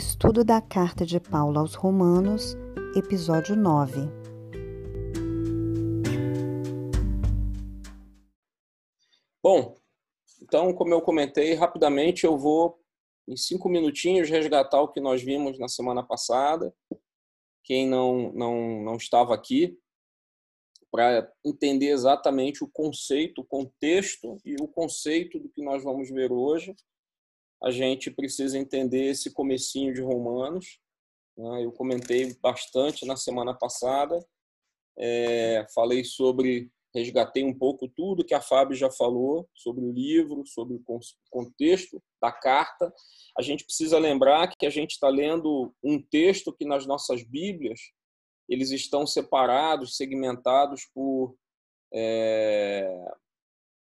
Estudo da Carta de Paulo aos Romanos, episódio 9. Bom, então, como eu comentei, rapidamente eu vou, em cinco minutinhos, resgatar o que nós vimos na semana passada. Quem não, não, não estava aqui, para entender exatamente o conceito, o contexto e o conceito do que nós vamos ver hoje a gente precisa entender esse comecinho de Romanos. Né? Eu comentei bastante na semana passada, é, falei sobre, resgatei um pouco tudo que a Fábio já falou sobre o livro, sobre o contexto da carta. A gente precisa lembrar que a gente está lendo um texto que nas nossas Bíblias eles estão separados, segmentados por é,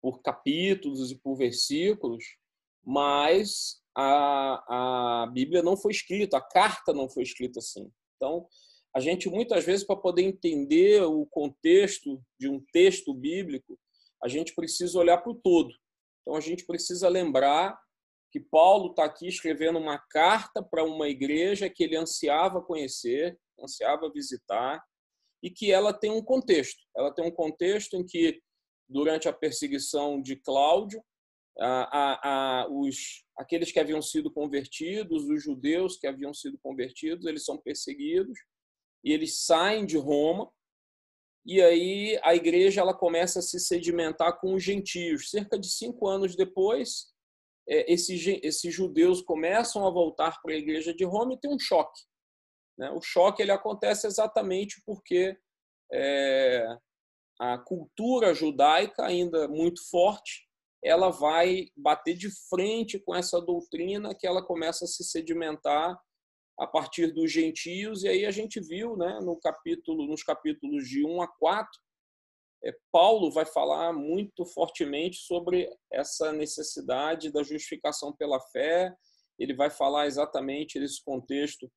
por capítulos e por versículos, mas a, a Bíblia não foi escrita, a carta não foi escrita assim. Então, a gente muitas vezes, para poder entender o contexto de um texto bíblico, a gente precisa olhar para o todo. Então, a gente precisa lembrar que Paulo está aqui escrevendo uma carta para uma igreja que ele ansiava conhecer, ansiava visitar, e que ela tem um contexto. Ela tem um contexto em que, durante a perseguição de Cláudio, a, a, os, aqueles que haviam sido convertidos, os judeus que haviam sido convertidos, eles são perseguidos e eles saem de Roma e aí a igreja ela começa a se sedimentar com os gentios. Cerca de cinco anos depois, é, esses, esses judeus começam a voltar para a igreja de Roma e tem um choque. Né? O choque ele acontece exatamente porque é, a cultura judaica ainda muito forte ela vai bater de frente com essa doutrina que ela começa a se sedimentar a partir dos gentios e aí a gente viu, né, no capítulo, nos capítulos de 1 a 4, é, Paulo vai falar muito fortemente sobre essa necessidade da justificação pela fé. Ele vai falar exatamente nesse contexto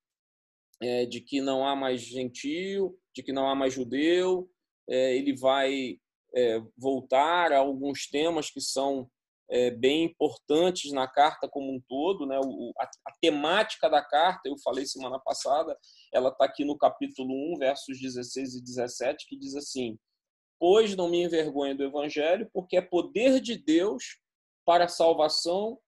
é, de que não há mais gentio, de que não há mais judeu. É, ele vai é, voltar a alguns temas que são é, bem importantes na carta como um todo, né? O, a, a, temática da carta, eu falei semana passada, ela está aqui no capítulo 1, versos 16 e 17, que diz assim: Pois não me envergonho do evangelho, porque é poder de Deus para a salvação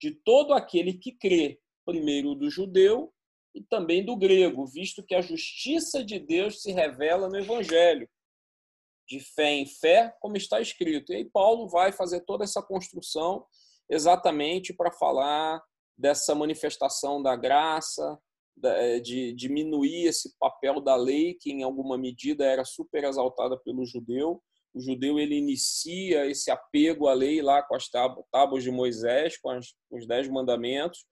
de todo aquele que crê, primeiro do judeu e também do grego, visto que a justiça de Deus se revela no evangelho de fé em fé, como está escrito. E aí Paulo vai fazer toda essa construção exatamente para falar dessa manifestação da graça, eh, de diminuir esse papel da lei que em alguma medida era super exaltada pelo judeu. O judeu ele inicia esse apego à lei lá com as tábuas de Moisés, com, as, com os dez mandamentos,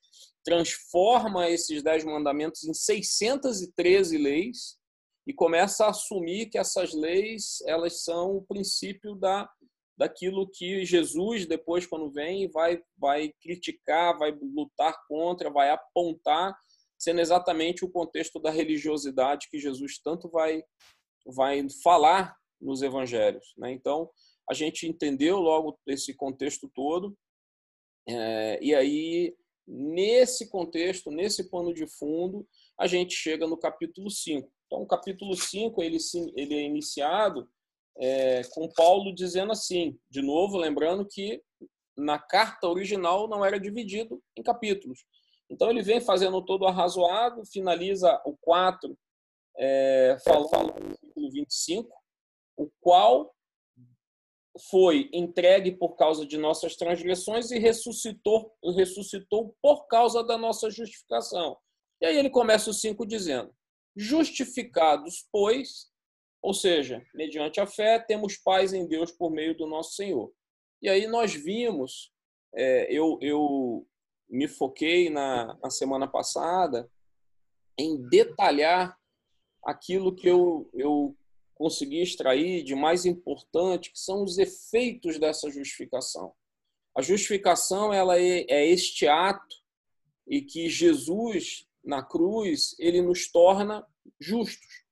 transforma esses dez mandamentos em 613 leis, e começa a assumir que essas leis elas são o princípio da daquilo que Jesus depois quando vem vai vai criticar, vai lutar contra, vai apontar, sendo exatamente o contexto da religiosidade que Jesus tanto vai vai falar nos evangelhos, né? Então a gente entendeu logo esse contexto todo é, e aí nesse contexto, nesse pano de fundo, a gente chega no capítulo 5. Então, o capítulo 5 ele, ele é iniciado é, com Paulo dizendo assim, de novo, lembrando que na carta original não era dividido em capítulos. Então, ele vem fazendo todo arrazoado, finaliza o 4, é, falando no capítulo 25, o qual foi entregue por causa de nossas transgressões e ressuscitou, ressuscitou por causa da nossa justificação. E aí ele começa o 5 dizendo: Justificados, pois, ou seja, mediante a fé, temos paz em Deus por meio do nosso Senhor. E aí nós vimos, é, eu, eu me foquei na, na semana passada em detalhar aquilo que eu, eu consegui extrair de mais importante, que são os efeitos dessa justificação. A justificação ela é, é este ato e que Jesus na cruz, ele nos torna justos.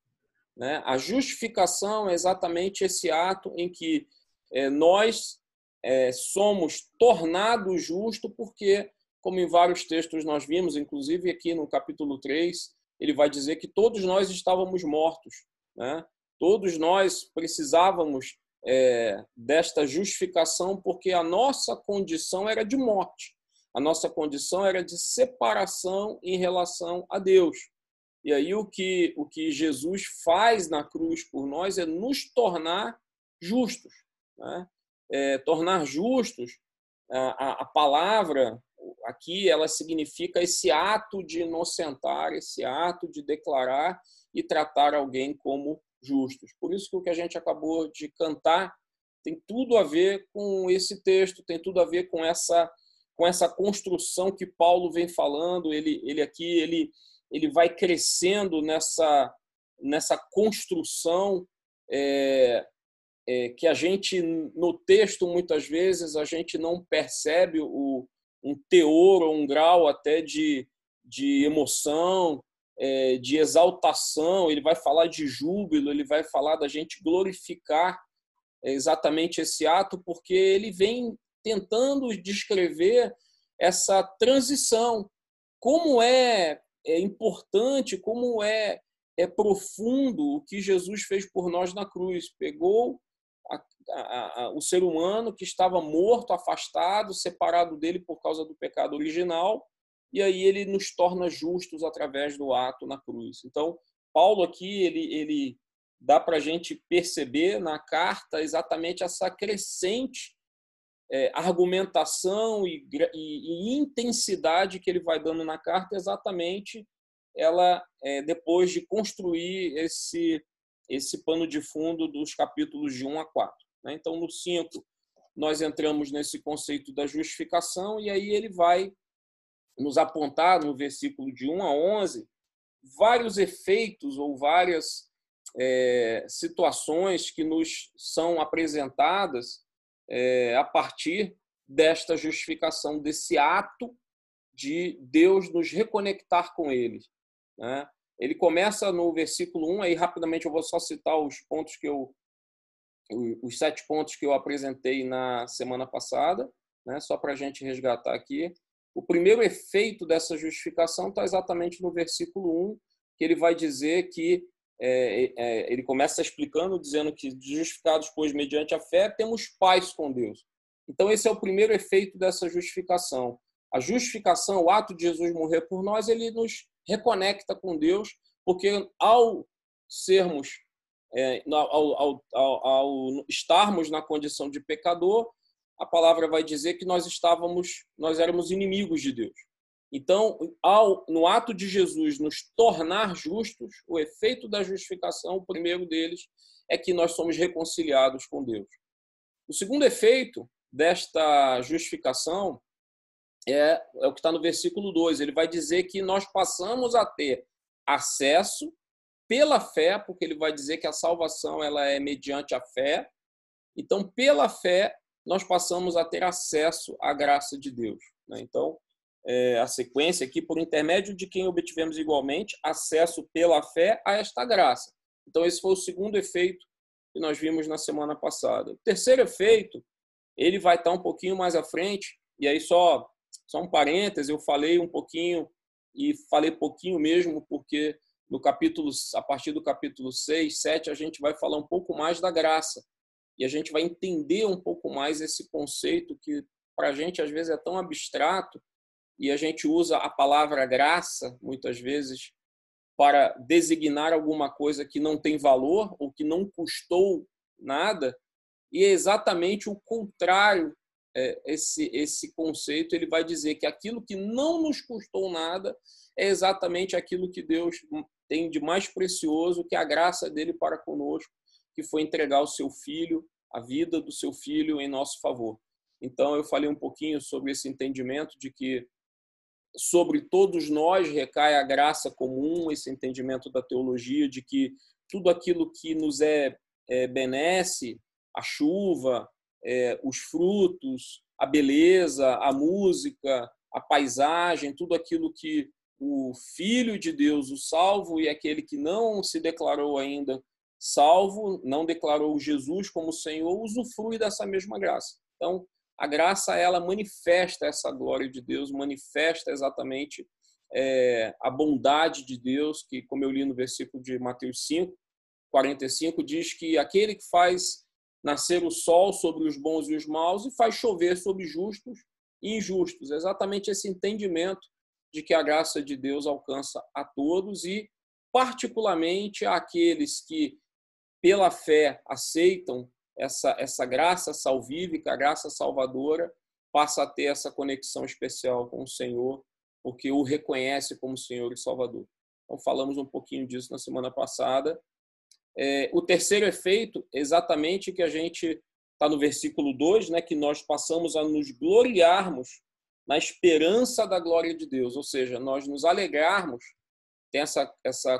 Né? A justificação é exatamente esse ato em que é, nós é, somos tornados justos porque como em vários textos nós vimos, inclusive aqui no capítulo 3, ele vai dizer que todos nós estávamos mortos. Né? Todos nós precisávamos é, desta justificação porque a nossa condição era de morte. A nossa condição era de separação em relação a Deus. E aí o que, o que Jesus faz na cruz por nós é nos tornar justos. Né? É, tornar justos, a, a, palavra aqui ela significa esse ato de inocentar, esse ato de declarar e tratar alguém como justos. Por isso que o que a gente acabou de cantar tem tudo a ver com esse texto, tem tudo a ver com essa com essa construção que Paulo vem falando. Ele ele aqui ele ele vai crescendo nessa nessa construção é, é, que a gente no texto muitas vezes a gente não percebe o um teor ou um grau até de, de emoção, é, de exaltação, ele vai falar de júbilo, ele vai falar da gente glorificar exatamente esse ato, porque ele vem tentando descrever essa transição, como é, é importante, como é, é profundo o que Jesus fez por nós na cruz. Pegou a, a, a, o ser humano que estava morto, afastado, separado dele por causa do pecado original, e aí ele nos torna justos através do ato na cruz. Então, Paulo aqui ele, ele dá para a gente perceber na carta exatamente essa crescente é, argumentação e, e, e, intensidade que ele vai dando na carta, exatamente ela é, depois de construir esse esse pano de fundo dos capítulos de 1 a 4. Né? Então, no 5, nós entramos nesse conceito da justificação, e aí ele vai nos apontar, no versículo de 1 a 11, vários efeitos ou várias é, situações que nos são apresentadas é, a partir desta justificação, desse ato de Deus nos reconectar com Ele. Né? Ele começa no versículo 1, aí rapidamente eu vou só citar os pontos que eu os sete pontos que eu apresentei na semana passada, né, só para a gente resgatar aqui. O primeiro efeito dessa justificação está exatamente no versículo 1, que ele vai dizer que é, é, ele começa explicando, dizendo que justificados, pois, mediante a fé, temos paz com Deus. Então, esse é o primeiro efeito dessa justificação. A justificação, o ato de Jesus morrer por nós, ele nos reconecta com Deus, porque ao sermos, é, ao, ao, ao, ao estarmos na condição de pecador, a palavra vai dizer que nós estávamos, nós éramos inimigos de Deus. Então, ao, no ato de Jesus nos tornar justos, o efeito da justificação, o primeiro deles, é que nós somos reconciliados com Deus. O segundo efeito desta justificação é, é o que está no versículo 2. Ele vai dizer que nós passamos a ter acesso pela fé, porque ele vai dizer que a salvação ela é mediante a fé. Então, pela fé, nós passamos a ter acesso à graça de Deus. Né? Então, é, a sequência aqui, por intermédio de quem obtivemos igualmente acesso pela fé a esta graça. Então, esse foi o segundo efeito que nós vimos na semana passada. O terceiro efeito, ele vai estar um pouquinho mais à frente, e aí só só um parêntese, eu falei um pouquinho e falei pouquinho mesmo porque no capítulo a partir do capítulo 6, 7 a gente vai falar um pouco mais da graça. E a gente vai entender um pouco mais esse conceito que para a gente às vezes é tão abstrato e a gente usa a palavra graça muitas vezes para designar alguma coisa que não tem valor ou que não custou nada, e é exatamente o contrário é, esse, esse conceito, ele vai dizer que aquilo que não nos custou nada é exatamente aquilo que Deus tem de mais precioso, que é a graça dele para conosco, que foi entregar o seu filho, a vida do seu filho em nosso favor. Então, eu falei um pouquinho sobre esse entendimento de que sobre todos nós recai a graça comum, esse entendimento da teologia de que tudo aquilo que nos é, é benesse, a chuva, é, os frutos, a beleza, a música, a paisagem, tudo aquilo que o Filho de Deus, o salvo, e aquele que não se declarou ainda salvo, não declarou Jesus como Senhor, usufrui dessa mesma graça. Então, a graça ela manifesta essa glória de Deus, manifesta exatamente é, a bondade de Deus, que, como eu li no versículo de Mateus 5, 45, diz que aquele que faz nascer o sol sobre os bons e os maus e faz chover sobre justos e injustos. Exatamente esse entendimento de que a graça de Deus alcança a todos e, particularmente, aqueles que, pela fé, aceitam essa, essa graça salvífica, a graça salvadora, passa a ter essa conexão especial com o Senhor, porque o reconhece como Senhor e Salvador. Então, falamos um pouquinho disso na semana passada. É, o terceiro efeito, exatamente que a gente está no versículo 2, né, que nós passamos a nos gloriarmos na esperança da glória de Deus, ou seja, nós nos alegrarmos, tem essa, essa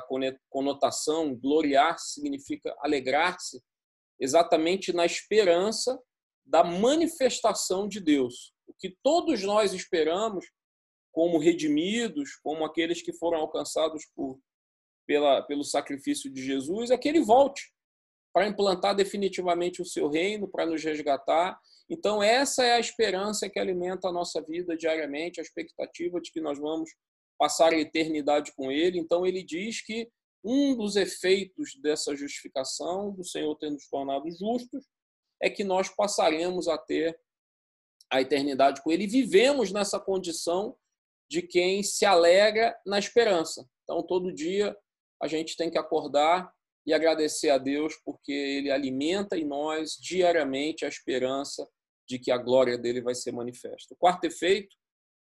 conotação, gloriar significa alegrar-se, exatamente na esperança da manifestação de Deus. O que todos nós esperamos, como redimidos, como aqueles que foram alcançados por, pela, pelo sacrifício de Jesus, é que ele volte para implantar definitivamente o seu reino, para nos resgatar. Então, essa é a esperança que alimenta a nossa vida diariamente, a expectativa de que nós vamos passar a eternidade com Ele. Então, ele diz que um dos efeitos dessa justificação, do Senhor ter nos tornado justos, é que nós passaremos a ter a eternidade com Ele vivemos nessa condição de quem se alegra na esperança. Então, todo dia a gente tem que acordar e agradecer a Deus porque Ele alimenta em nós diariamente a esperança de que a glória dele vai ser manifesta. O quarto efeito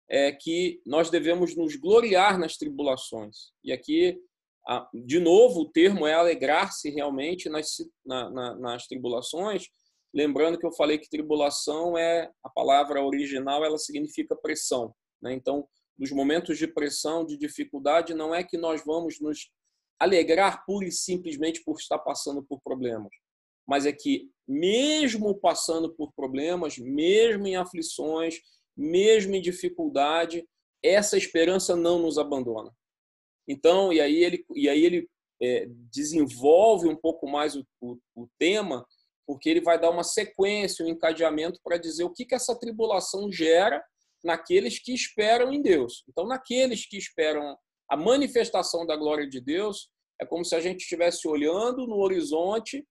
é que nós devemos nos gloriar nas tribulações. E aqui, de novo, o termo é alegrar-se realmente nas, na, nas tribulações. Lembrando que eu falei que tribulação é a palavra original, ela significa pressão. Né? Então, nos momentos de pressão, de dificuldade, não é que nós vamos nos alegrar pura e simplesmente por estar passando por problemas, mas é que mesmo passando por problemas, mesmo em aflições, mesmo em dificuldade, essa esperança não nos abandona. Então, e aí ele, e aí ele é, desenvolve um pouco mais o, o, o, tema, porque ele vai dar uma sequência, um encadeamento para dizer o que, que essa tribulação gera naqueles que esperam em Deus. Então, naqueles que esperam a manifestação da glória de Deus é como se a gente estivesse olhando no horizonte,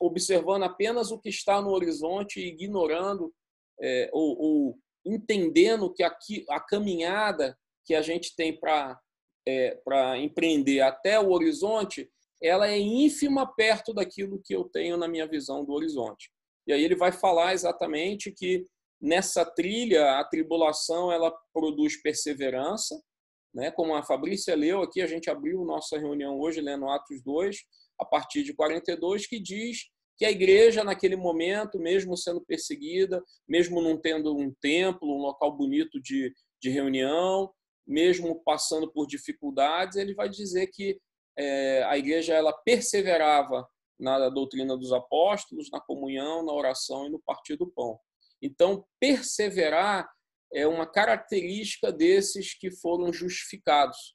observando apenas o que está no horizonte e ignorando é, ou, ou, entendendo que aqui, a caminhada que a gente tem para é, para empreender até o horizonte, ela é ínfima perto daquilo que eu tenho na minha visão do horizonte. E aí ele vai falar exatamente que nessa trilha a tribulação ela produz perseverança, né? Como a Fabrícia leu aqui, a gente abriu nossa reunião hoje lendo Atos 2, a partir de 42, que diz que a igreja, naquele momento, mesmo sendo perseguida, mesmo não tendo um templo, um local bonito de, de reunião, mesmo passando por dificuldades, ele vai dizer que é, a igreja ela perseverava na doutrina dos apóstolos, na comunhão, na oração e no partir do pão. Então, perseverar é uma característica desses que foram justificados.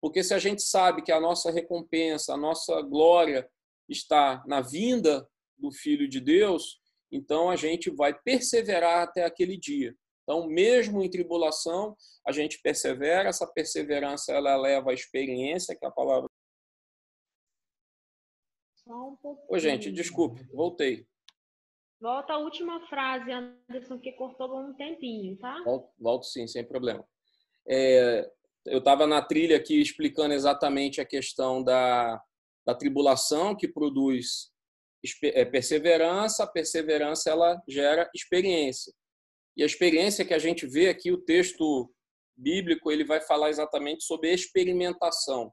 Porque se a gente sabe que a nossa recompensa, a nossa glória está na vinda do Filho de Deus, então a gente vai perseverar até aquele dia. Então, mesmo em tribulação, a gente persevera, essa perseverança ela leva à experiência, que é a palavra. Só um pouquinho. Oi, gente, desculpe, voltei. Volta a última frase, Anderson, que cortou por um tempinho, tá? Volto, volto sim, sem problema. É, eu estava na trilha aqui explicando exatamente a questão da, da tribulação que produz é, perseverança, a perseverança ela gera experiência. E a experiência que a gente vê aqui, o texto bíblico, ele vai falar exatamente sobre experimentação.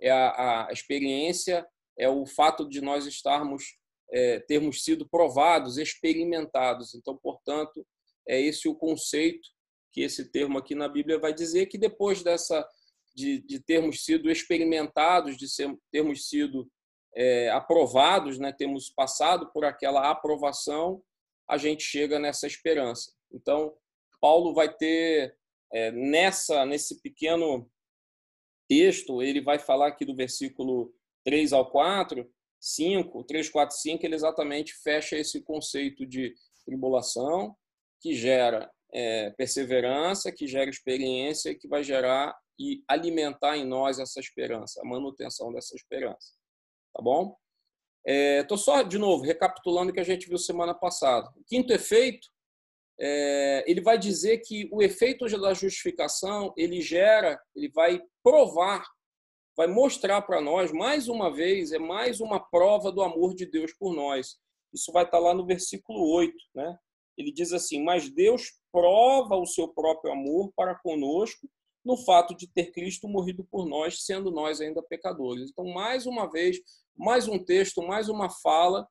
É a, a experiência é o fato de nós estarmos é, termos sido provados, experimentados. Então, portanto, é esse o conceito que esse termo aqui na Bíblia vai dizer que depois dessa de, de termos sido experimentados, de ser, termos sido é, aprovados, né, temos passado por aquela aprovação, a gente chega nessa esperança. Então, Paulo vai ter é, nessa nesse pequeno texto, ele vai falar aqui do versículo 3 ao 4, 5, 3, 4, 5, ele exatamente fecha esse conceito de tribulação, que gera é, perseverança, que gera experiência, que vai gerar e alimentar em nós essa esperança, a manutenção dessa esperança. Tá bom? Estou é, só, de novo, recapitulando o que a gente viu semana passada. O quinto efeito, é, ele vai dizer que o efeito da justificação, ele gera, ele vai provar, vai mostrar para nós, mais uma vez, é mais uma prova do amor de Deus por nós. Isso vai estar tá lá no versículo 8, né? Ele diz assim: Mas Deus prova o seu próprio amor para conosco no fato de ter Cristo morrido por nós, sendo nós ainda pecadores. Então, mais uma vez, mais um texto, mais uma fala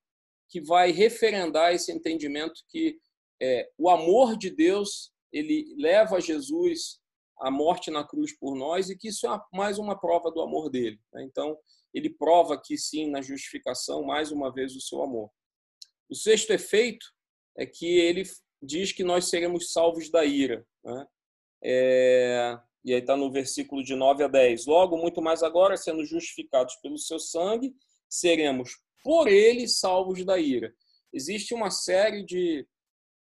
que vai referendar esse entendimento que é, o amor de Deus ele leva Jesus à morte na cruz por nós e que isso é mais uma prova do amor dele. Né? Então, ele prova que sim, na justificação, mais uma vez, o seu amor. O sexto efeito é que ele diz que nós seremos salvos da ira. Né? É, e aí está no versículo de 9 a 10. Logo, muito mais agora, sendo justificados pelo seu sangue, seremos por ele salvos da ira. Existe uma série de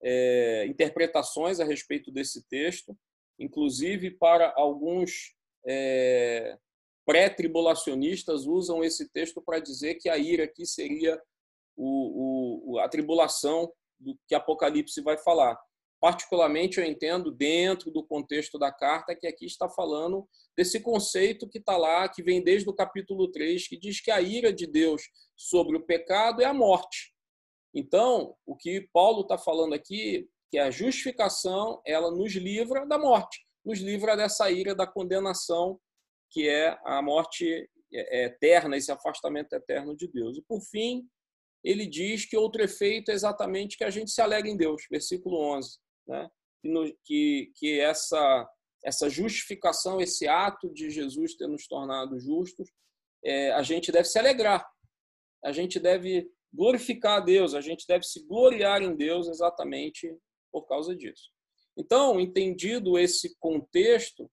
é, interpretações a respeito desse texto, inclusive para alguns é, pré-tribulacionistas usam esse texto para dizer que a ira aqui seria o, o, a tribulação do que Apocalipse vai falar. Particularmente, eu entendo, dentro do contexto da carta, que aqui está falando desse conceito que está lá, que vem desde o capítulo 3, que diz que a ira de Deus sobre o pecado é a morte. Então, o que Paulo está falando aqui, que a justificação, ela nos livra da morte, nos livra dessa ira da condenação, que é a morte é, é eterna, esse afastamento eterno de Deus. E, por fim, ele diz que outro efeito é exatamente que a gente se alegra em Deus, versículo 11, né? que, que essa, essa justificação, esse ato de Jesus ter nos tornado justos, é, a gente deve se alegrar, a gente deve glorificar a Deus, a gente deve se gloriar em Deus exatamente por causa disso. Então, entendido esse contexto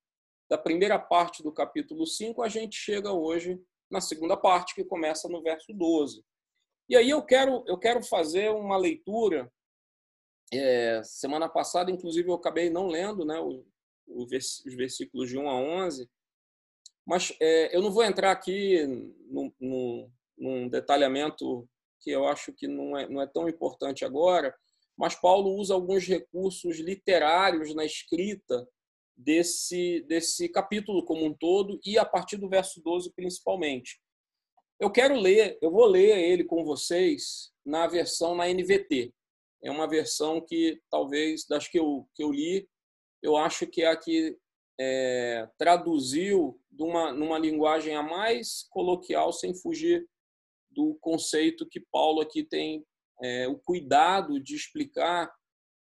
da primeira parte do capítulo 5, a gente chega hoje na segunda parte, que começa no verso 12. E aí eu quero, eu quero fazer uma leitura. É, semana passada, inclusive, eu acabei não lendo né, o, o vers, os versículos de 1 a 11, mas é, eu não vou entrar aqui num, num, num, detalhamento que eu acho que não é, não é tão importante agora, mas Paulo usa alguns recursos literários na escrita desse, desse capítulo como um todo e a partir do verso 12 principalmente. Eu quero ler, eu vou ler ele com vocês na versão na NVT. É uma versão que talvez das que eu, que eu li, eu acho que é a que é, traduziu numa, numa linguagem a mais coloquial, sem fugir do conceito que Paulo aqui tem é, o cuidado de explicar,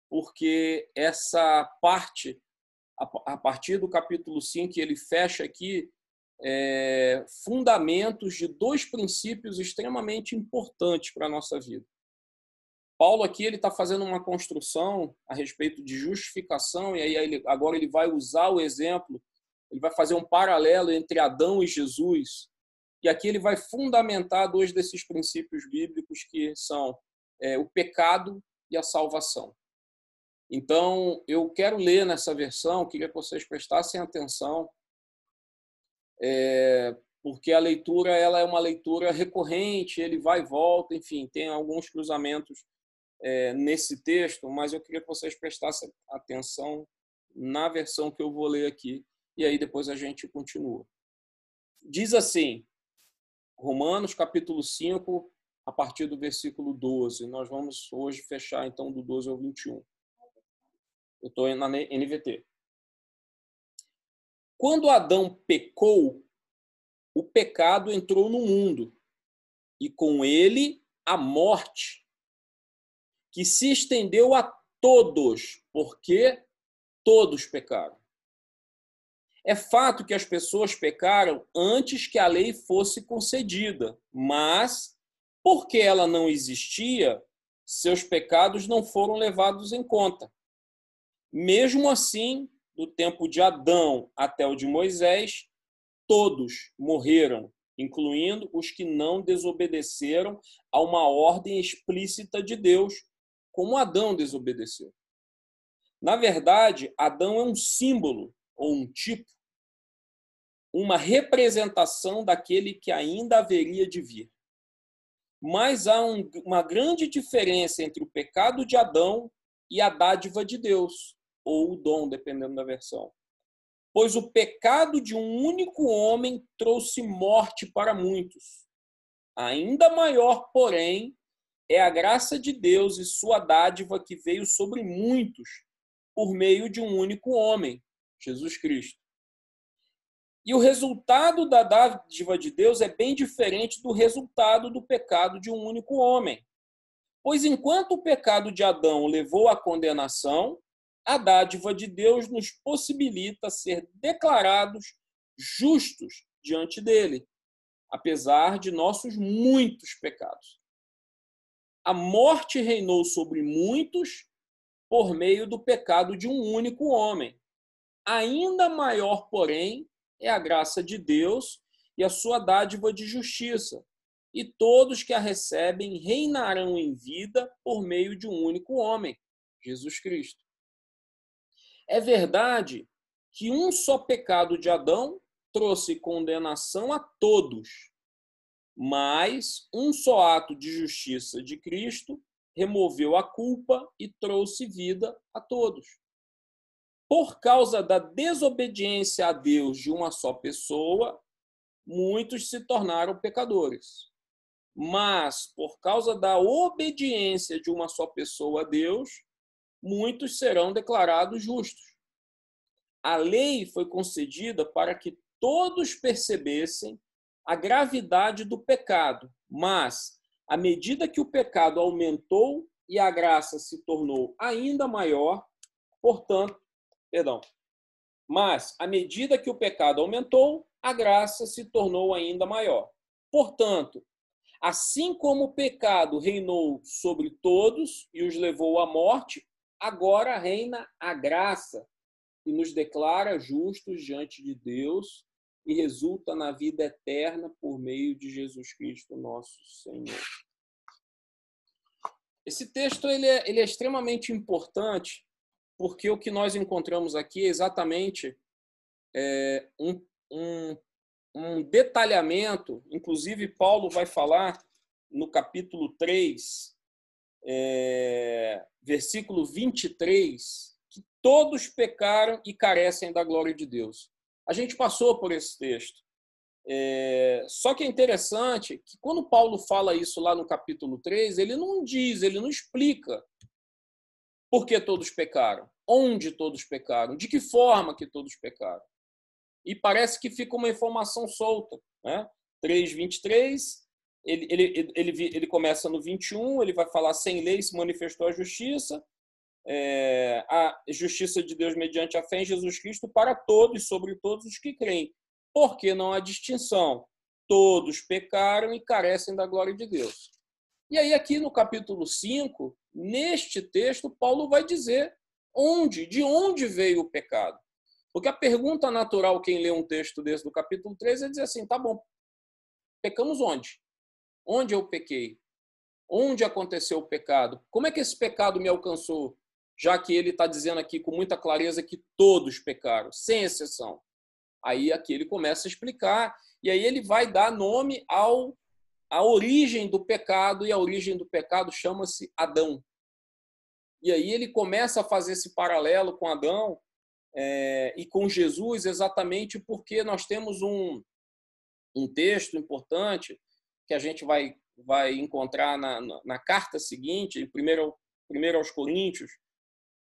porque essa parte, a, partir do capítulo 5, ele fecha aqui, é, fundamentos de dois princípios extremamente importantes para a nossa vida. Paulo aqui ele está fazendo uma construção a respeito de justificação e aí ele, agora ele vai usar o exemplo, ele vai fazer um paralelo entre Adão e Jesus e aqui ele vai fundamentar dois desses princípios bíblicos que são é, o pecado e a salvação. Então eu quero ler nessa versão, queria que vocês prestassem atenção é, porque a leitura ela é uma leitura recorrente, ele vai e volta, enfim, tem alguns cruzamentos é, nesse texto, mas eu queria que vocês prestassem atenção na versão que eu vou ler aqui, e aí depois a gente continua. Diz assim, Romanos capítulo 5, a partir do versículo 12. Nós vamos hoje fechar então do 12 ao 21. Eu estou na NVT. Quando Adão pecou, o pecado entrou no mundo e com ele a morte, que se estendeu a todos, porque todos pecaram. É fato que as pessoas pecaram antes que a lei fosse concedida, mas, porque ela não existia, seus pecados não foram levados em conta. Mesmo assim, do tempo de Adão até o de Moisés, todos morreram, incluindo os que não desobedeceram a uma ordem explícita de Deus, como Adão desobedeceu. Na verdade, Adão é um símbolo ou um tipo, uma representação daquele que ainda haveria de vir. Mas há um, uma grande diferença entre o pecado de Adão e a dádiva de Deus, ou o dom, dependendo da versão. Pois o pecado de um único homem trouxe morte para muitos. Ainda maior, porém, é a graça de Deus e sua dádiva que veio sobre muitos por meio de um único homem, Jesus Cristo. E o resultado da dádiva de Deus é bem diferente do resultado do pecado de um único homem. Pois enquanto o pecado de Adão levou à condenação, a dádiva de Deus nos possibilita ser declarados justos diante dele, apesar de nossos muitos pecados. A morte reinou sobre muitos por meio do pecado de um único homem. Ainda maior, porém, é a graça de Deus e a sua dádiva de justiça. E todos que a recebem reinarão em vida por meio de um único homem, Jesus Cristo. É verdade que um só pecado de Adão trouxe condenação a todos, mas um só ato de justiça de Cristo removeu a culpa e trouxe vida a todos. Por causa da desobediência a Deus de uma só pessoa, muitos se tornaram pecadores. Mas, por causa da obediência de uma só pessoa a Deus, muitos serão declarados justos. A lei foi concedida para que todos percebessem a gravidade do pecado, mas à medida que o pecado aumentou e a graça se tornou ainda maior, portanto, perdão. Mas à medida que o pecado aumentou, a graça se tornou ainda maior. Portanto, assim como o pecado reinou sobre todos e os levou à morte, agora reina a graça e nos declara justos diante de Deus e resulta na vida eterna por meio de Jesus Cristo, nosso Senhor. Esse texto ele é, ele é extremamente importante porque o que nós encontramos aqui é exatamente é, um, um, um detalhamento, inclusive Paulo vai falar no capítulo 3, é, versículo 23, que todos pecaram e carecem da glória de Deus. A gente passou por esse texto. É, só que é interessante que quando Paulo fala isso lá no capítulo 3, ele não diz, ele não explica por que todos pecaram, onde todos pecaram, de que forma que todos pecaram. E parece que fica uma informação solta. Né? 3,23 ele, ele, ele, ele começa no 21, ele vai falar: sem lei se manifestou a justiça, é, a justiça de Deus mediante a fé em Jesus Cristo para todos, sobre todos os que creem. Porque não há distinção. Todos pecaram e carecem da glória de Deus. E aí, aqui no capítulo 5, neste texto, Paulo vai dizer onde, de onde veio o pecado. Porque a pergunta natural, quem lê um texto desse do capítulo 3, é dizer assim: tá bom, pecamos onde? Onde eu pequei? Onde aconteceu o pecado? Como é que esse pecado me alcançou? Já que ele está dizendo aqui com muita clareza que todos pecaram, sem exceção. Aí aqui ele começa a explicar, e aí ele vai dar nome ao a origem do pecado, e a origem do pecado chama-se Adão. E aí ele começa a fazer esse paralelo com Adão é, e com Jesus, exatamente porque nós temos um, um texto importante que a gente vai, vai encontrar na, na, na carta seguinte, em 1 aos Coríntios,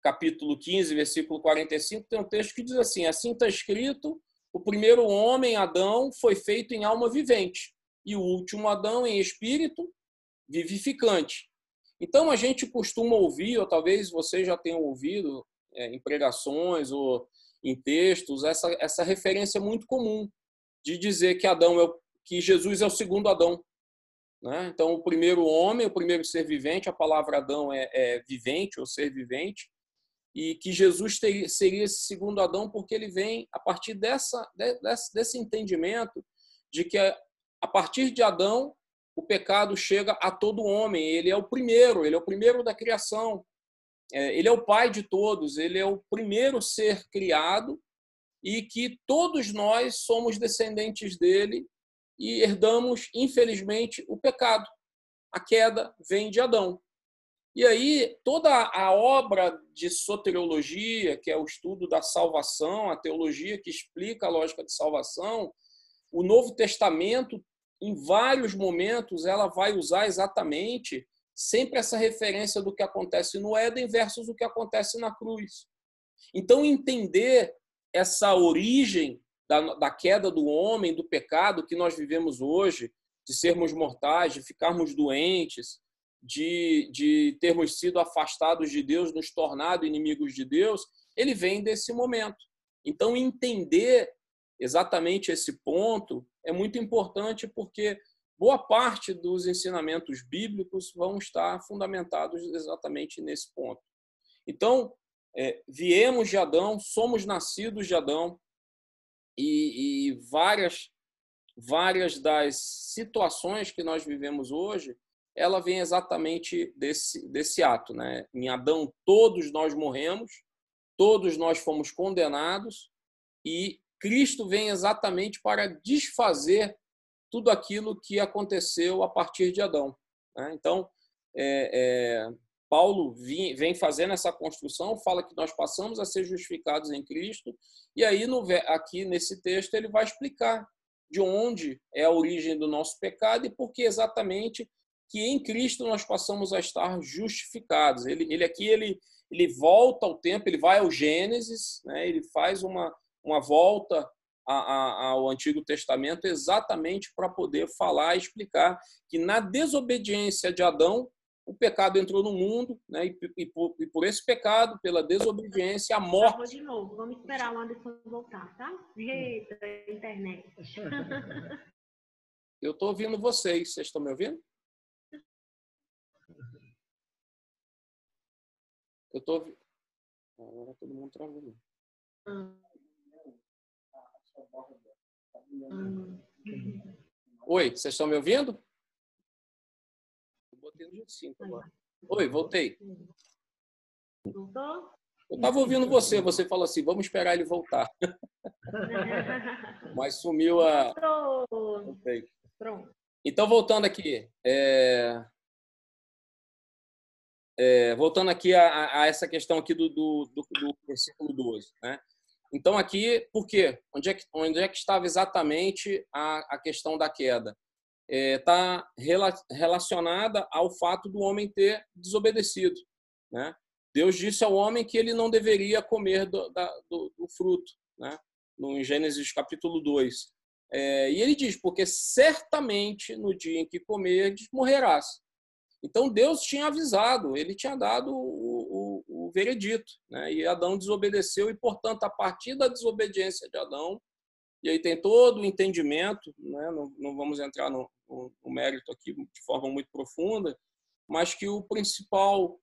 capítulo 15, versículo 45, tem um texto que diz assim: Assim está escrito, o primeiro homem, Adão, foi feito em alma vivente, e o último Adão em espírito vivificante. Então a gente costuma ouvir, ou talvez vocês já tenham ouvido é, em pregações ou em textos, essa, essa referência muito comum de dizer que Adão é o, que Jesus é o segundo Adão. Né? Então, o primeiro homem, o primeiro ser vivente, a palavra Adão é, é vivente ou ser vivente, e que Jesus teria, seria esse segundo Adão porque ele vem a partir dessa, desse, desse entendimento de que a partir de Adão o pecado chega a todo homem. Ele é o primeiro, ele é o primeiro da criação. é, ele é o pai de todos, ele é o primeiro ser criado e que todos nós somos descendentes dele e herdamos, infelizmente, o pecado. A queda vem de Adão. E aí, toda a obra de soteriologia, que é o estudo da salvação, a teologia que explica a lógica de salvação, o Novo Testamento, em vários momentos, ela vai usar exatamente sempre essa referência do que acontece no Éden versus o que acontece na cruz. Então, entender essa origem da, da queda do homem, do pecado que nós vivemos hoje, de sermos mortais, de ficarmos doentes, de, de termos sido afastados de Deus, nos tornado inimigos de Deus, ele vem desse momento. Então, entender exatamente esse ponto é muito importante porque boa parte dos ensinamentos bíblicos vão estar fundamentados exatamente nesse ponto. Então, é, viemos de Adão, somos nascidos de Adão, e, e várias, várias das situações que nós vivemos hoje, ela vem exatamente desse, desse ato. Né? Em Adão, todos nós morremos, todos nós fomos condenados, e Cristo vem exatamente para desfazer tudo aquilo que aconteceu a partir de Adão. Né? Então, é, é, Paulo vem fazendo essa construção, fala que nós passamos a ser justificados em Cristo, e aí no, aqui nesse texto ele vai explicar de onde é a origem do nosso pecado e por que exatamente que em Cristo nós passamos a estar justificados. Ele, ele aqui ele, ele volta ao tempo, ele vai ao Gênesis, né? ele faz uma, uma volta a, a, ao Antigo Testamento exatamente para poder falar e explicar que na desobediência de Adão o pecado entrou no mundo, né? E, e, por, e por, esse pecado, pela desobediência, a morte. De novo, vamos esperar o Anderson voltar, tá? Eita, internet. Eu estou ouvindo vocês, vocês estão me ouvindo? Eu estou ouvindo. Agora todo mundo travou. Hum. Oi, vocês estão me ouvindo? botei no G5 agora. Oi, voltei. Voltou? Eu estava ouvindo você, você falou assim, vamos esperar ele voltar. Mas sumiu a. Pronto. Então, voltando aqui. É... É, voltando aqui a, a, essa questão aqui do, do, do, do versículo 12. Né? Então, aqui, por quê? Onde é que, onde é que estava exatamente a, a questão da queda? está é, relacionada ao fato do homem ter desobedecido. Né? Deus disse ao homem que ele não deveria comer do, da, do, do fruto, né? no Gênesis capítulo 2. É, e ele diz, porque certamente no dia em que comerdes, morrerás. Então Deus tinha avisado, ele tinha dado o veredito. Né? E Adão desobedeceu, e portanto, a partir da desobediência de Adão, e aí tem todo o entendimento, né? não, não vamos entrar no, no, no mérito aqui de forma muito profunda, mas que o principal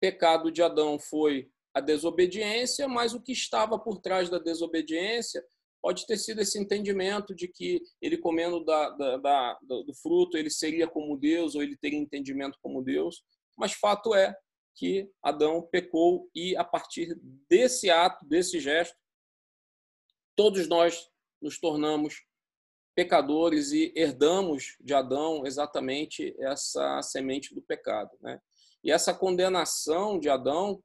pecado de Adão foi a desobediência, mas o que estava por trás da desobediência pode ter sido esse entendimento de que ele comendo da, da, da, do fruto ele seria como Deus ou ele teria entendimento como Deus, mas fato é que Adão pecou e a partir desse ato, desse gesto, todos nós nos tornamos pecadores e herdamos de Adão exatamente essa semente do pecado, né? E essa condenação de Adão,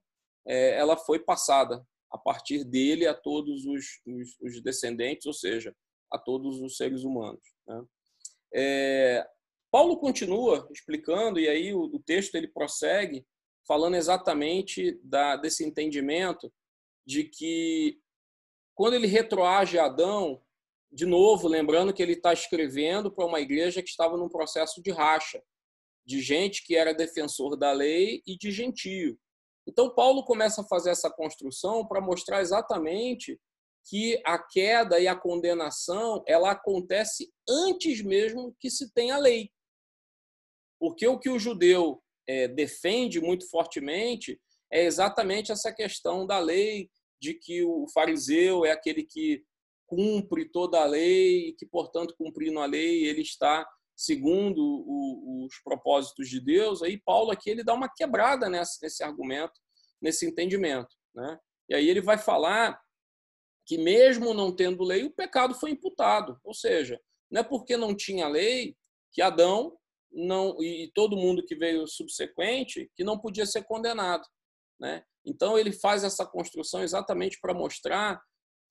é, ela foi passada a partir dele a todos os, os, descendentes, ou seja, a todos os seres humanos. Né? É, Paulo continua explicando e aí o, o, texto ele prossegue falando exatamente da, desse entendimento de que quando ele retroage a Adão, de novo, lembrando que ele está escrevendo para uma igreja que estava num processo de racha, de gente que era defensor da lei e de gentio. Então, Paulo começa a fazer essa construção para mostrar exatamente que a queda e a condenação ela acontece antes mesmo que se tenha lei. Porque o que o judeu é, defende muito fortemente é exatamente essa questão da lei, de que o fariseu é aquele que cumpre toda a lei e que, portanto, cumprindo a lei, ele está segundo o, os propósitos de Deus. Aí Paulo aqui ele dá uma quebrada nesse, nesse argumento nesse entendimento. Né? E aí ele vai falar que, mesmo não tendo lei, o pecado foi imputado. Ou seja, não é porque não tinha lei que Adão não e todo mundo que veio subsequente que não podia ser condenado. Né? Então ele faz essa construção exatamente para mostrar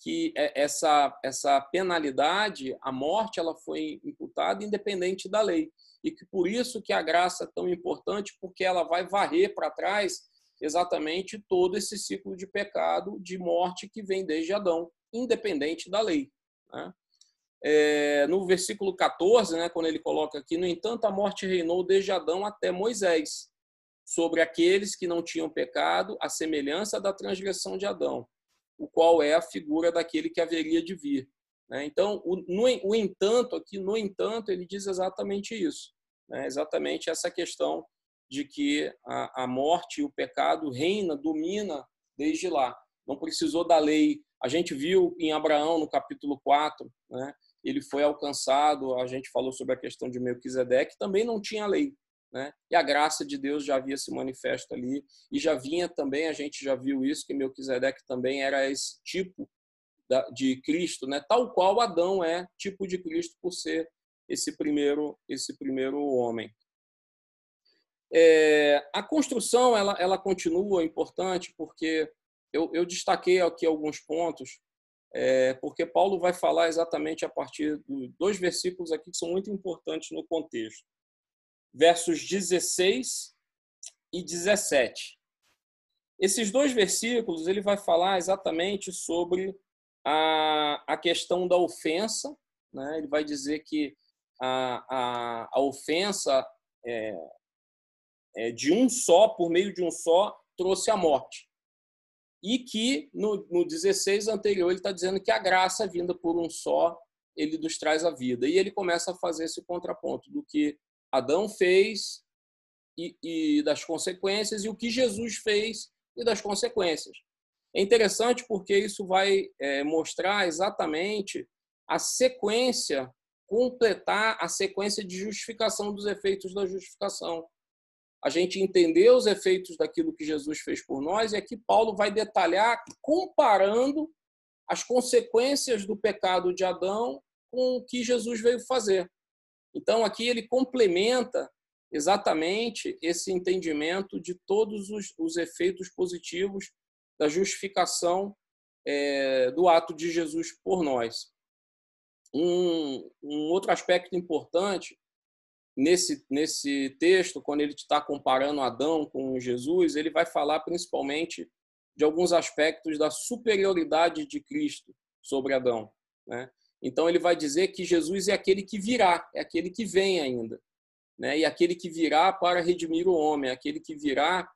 que é, essa essa penalidade, a morte, ela foi imputada independente da lei e que por isso que a graça é tão importante porque ela vai varrer para trás exatamente todo esse ciclo de pecado, de morte que vem desde Adão, independente da lei. Né? É, no versículo 14, né, quando ele coloca aqui, no entanto, a morte reinou desde Adão até Moisés, sobre aqueles que não tinham pecado, a semelhança da transgressão de Adão, o qual é a figura daquele que haveria de vir. Né? Então, o, no, o entanto, aqui, no entanto, ele diz exatamente isso. Né? Exatamente essa questão de que a, a morte e o pecado reina, domina desde lá. Não precisou da lei. A gente viu em Abraão, no capítulo 4, né? Ele foi alcançado, a gente falou sobre a questão de Melquisedeque, também não tinha lei. Né? E a graça de Deus já havia se manifesto ali, e já vinha também, a gente já viu isso, que Melquisedeque também era esse tipo de Cristo, né? tal qual Adão é tipo de Cristo por ser esse primeiro, esse primeiro homem. É, a construção ela, ela continua importante porque eu, eu destaquei aqui alguns pontos, é, porque Paulo vai falar exatamente a partir de dois versículos aqui que são muito importantes no contexto. Versos 16 e 17. Esses dois versículos ele vai falar exatamente sobre a, a questão da ofensa. Né? Ele vai dizer que a, a, a ofensa é, é, de um só, por meio de um só, trouxe a morte. E que no, no 16 anterior ele está dizendo que a graça vinda por um só, ele nos traz a vida. E ele começa a fazer esse contraponto do que Adão fez e, e das consequências e o que Jesus fez e das consequências. É interessante porque isso vai é, mostrar exatamente a sequência, completar a sequência de justificação dos efeitos da justificação a gente entender os efeitos daquilo que Jesus fez por nós, e aqui Paulo vai detalhar comparando as consequências do pecado de Adão com o que Jesus veio fazer. Então, aqui ele complementa exatamente esse entendimento de todos os, os efeitos positivos da justificação é, do ato de Jesus por nós. Um, um outro aspecto importante nesse, nesse texto, quando ele está comparando Adão com Jesus, ele vai falar principalmente de alguns aspectos da superioridade de Cristo sobre Adão. Né? Então, ele vai dizer que Jesus é aquele que virá, é aquele que vem ainda. Né? E aquele que virá para redimir o homem, é aquele que virá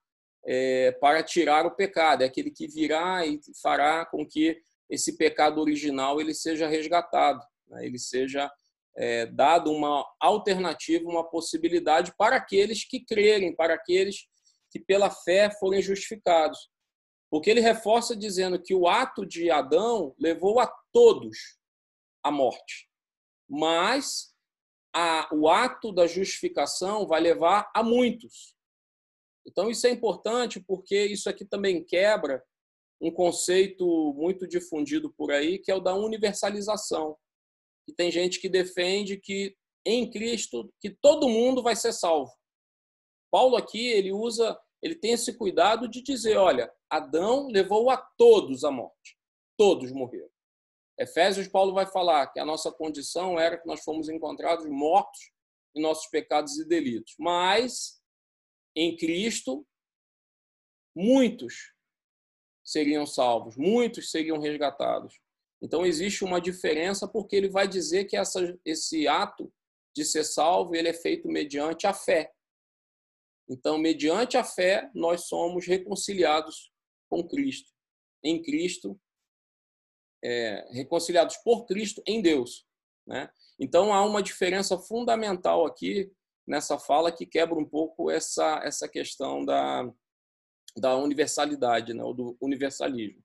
é, para tirar o pecado, é aquele que virá e fará com que esse pecado original ele seja resgatado, né? ele seja é, dado uma alternativa, uma possibilidade para aqueles que crerem, para aqueles que pela fé forem justificados. Porque ele reforça dizendo que o ato de Adão levou a todos à morte, mas a, o ato da justificação vai levar a muitos. Então, isso é importante porque isso aqui também quebra um conceito muito difundido por aí, que é o da universalização que tem gente que defende que em Cristo que todo mundo vai ser salvo. Paulo aqui ele usa, ele tem esse cuidado de dizer, olha, Adão levou a todos à morte. Todos morreram. Efésios Paulo vai falar que a nossa condição era que nós fomos encontrados mortos em nossos pecados e delitos. Mas em Cristo muitos seriam salvos, muitos seriam resgatados. Então existe uma diferença porque ele vai dizer que essa, esse ato de ser salvo ele é feito mediante a fé. Então, mediante a fé, nós somos reconciliados com Cristo. Em Cristo, é, reconciliados por Cristo em Deus. Né? Então, há uma diferença fundamental aqui nessa fala que quebra um pouco essa, essa questão da, da universalidade, né? ou do universalismo.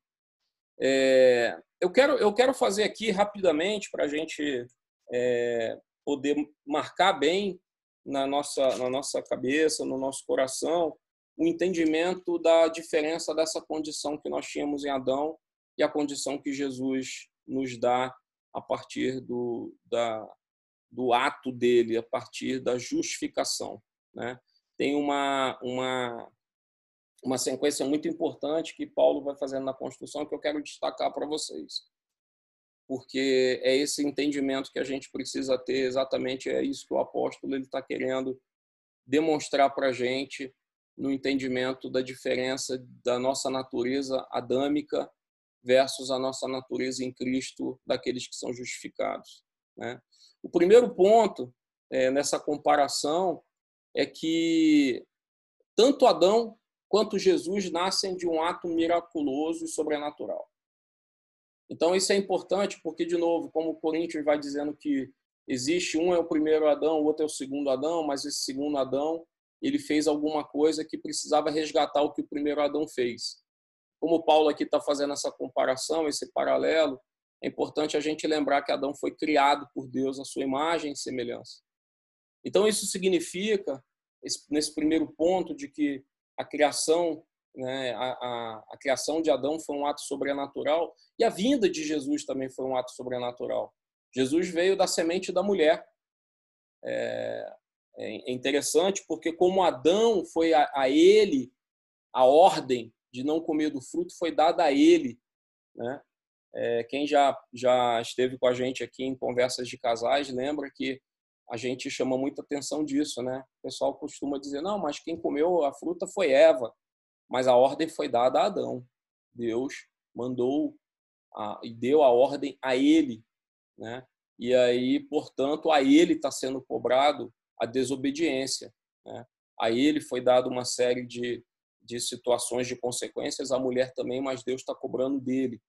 É, eu, quero, eu quero fazer aqui rapidamente para a gente é, poder marcar bem na nossa, na nossa cabeça, no nosso coração, o entendimento da diferença dessa condição que nós tínhamos em Adão e a condição que Jesus nos dá a partir do, da, do ato dele, a partir da justificação. Né? Tem uma, uma, uma sequência muito importante que Paulo vai fazendo na construção que eu quero destacar para vocês. Porque é esse entendimento que a gente precisa ter, exatamente é isso que o apóstolo está querendo demonstrar para a gente no entendimento da diferença da nossa natureza adâmica versus a nossa natureza em Cristo daqueles que são justificados. Né? O primeiro ponto é, nessa comparação é que tanto Adão quanto Jesus nascem de um ato miraculoso e sobrenatural. Então isso é importante porque de novo, como o Coríntios vai dizendo que existe um é o primeiro Adão, o outro é o segundo Adão, mas esse segundo Adão ele fez alguma coisa que precisava resgatar o que o primeiro Adão fez. Como Paulo aqui está fazendo essa comparação, esse paralelo, é importante a gente lembrar que Adão foi criado por Deus à sua imagem e semelhança. Então, isso significa, nesse primeiro ponto, de que a criação, né, a, a, a, criação de Adão foi um ato sobrenatural e a vinda de Jesus também foi um ato sobrenatural. Jesus veio da semente da mulher. É, é interessante porque, como Adão foi a, a ele, a ordem de não comer do fruto foi dada a ele. Né? É, quem já, já esteve com a gente aqui em conversas de casais lembra que a gente chama muita atenção disso, né? O pessoal costuma dizer, não, mas quem comeu a fruta foi Eva, mas a ordem foi dada a Adão. Deus mandou a, e deu a ordem a ele, né? E aí, portanto, a ele está sendo cobrado a desobediência, né? A ele foi dado uma série de, de situações de consequências, a mulher também, mas Deus está cobrando dele.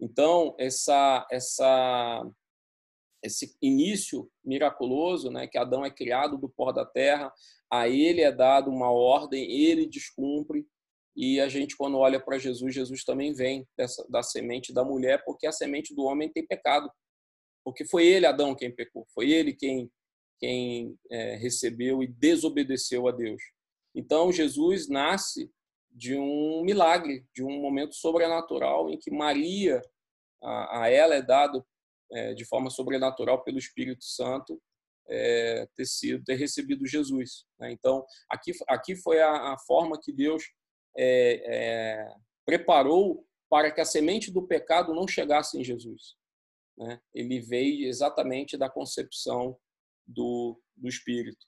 Então, essa, essa, esse início miraculoso, né, que Adão é criado do pó da terra, a ele é dado uma ordem, ele descumpre, e a gente, quando olha para Jesus, Jesus também vem dessa, da semente da mulher, porque a semente do homem tem pecado. Porque foi ele, Adão, quem pecou, foi ele quem, quem é, recebeu e desobedeceu a Deus. Então, Jesus nasce de um milagre, de um momento sobrenatural em que Maria, a, ela é dado é, de forma sobrenatural pelo Espírito Santo é, ter sido ter recebido Jesus. Né? Então aqui aqui foi a, a forma que Deus é, é, preparou para que a semente do pecado não chegasse em Jesus. Né? Ele veio exatamente da concepção do, do Espírito.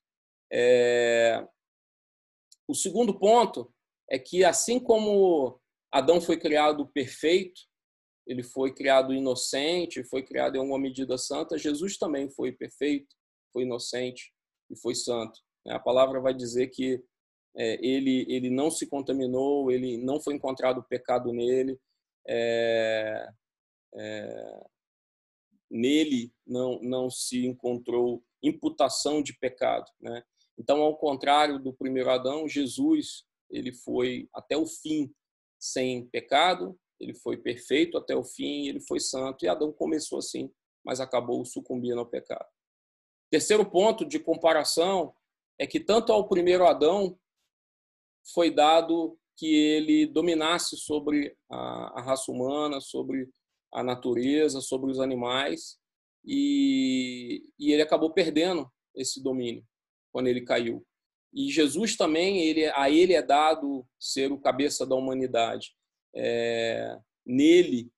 É, o segundo ponto é que, assim como Adão foi criado perfeito, ele foi criado inocente, foi criado em alguma medida santa, Jesus também foi perfeito, foi inocente e foi santo. A palavra vai dizer que é, ele, ele não se contaminou, ele não foi encontrado pecado nele, é, é, nele não, não se encontrou imputação de pecado. Né? Então, ao contrário do primeiro Adão, Jesus ele foi até o fim sem pecado, ele foi perfeito até o fim, ele foi santo, e Adão começou assim, mas acabou sucumbindo ao pecado. Terceiro ponto de comparação é que tanto ao primeiro Adão foi dado que ele dominasse sobre a, raça humana, sobre a natureza, sobre os animais, e, e ele acabou perdendo esse domínio quando ele caiu. E Jesus também, ele, a ele é dado ser o cabeça da humanidade. É, nele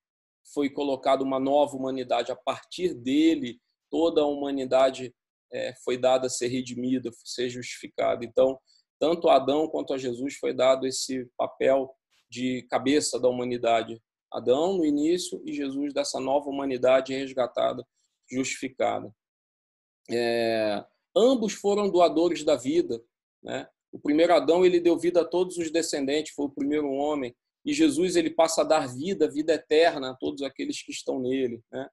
foi colocada uma nova humanidade. A partir dele, toda a humanidade é, foi dada a ser redimida, ser justificada. Então, tanto Adão quanto a Jesus foi dado esse papel de cabeça da humanidade. Adão no início e Jesus dessa nova humanidade resgatada, justificada. É, ambos foram doadores da vida, né? O primeiro Adão ele deu vida a todos os descendentes, foi o primeiro homem. E Jesus ele passa a dar vida, vida eterna a todos aqueles que estão nele. Né?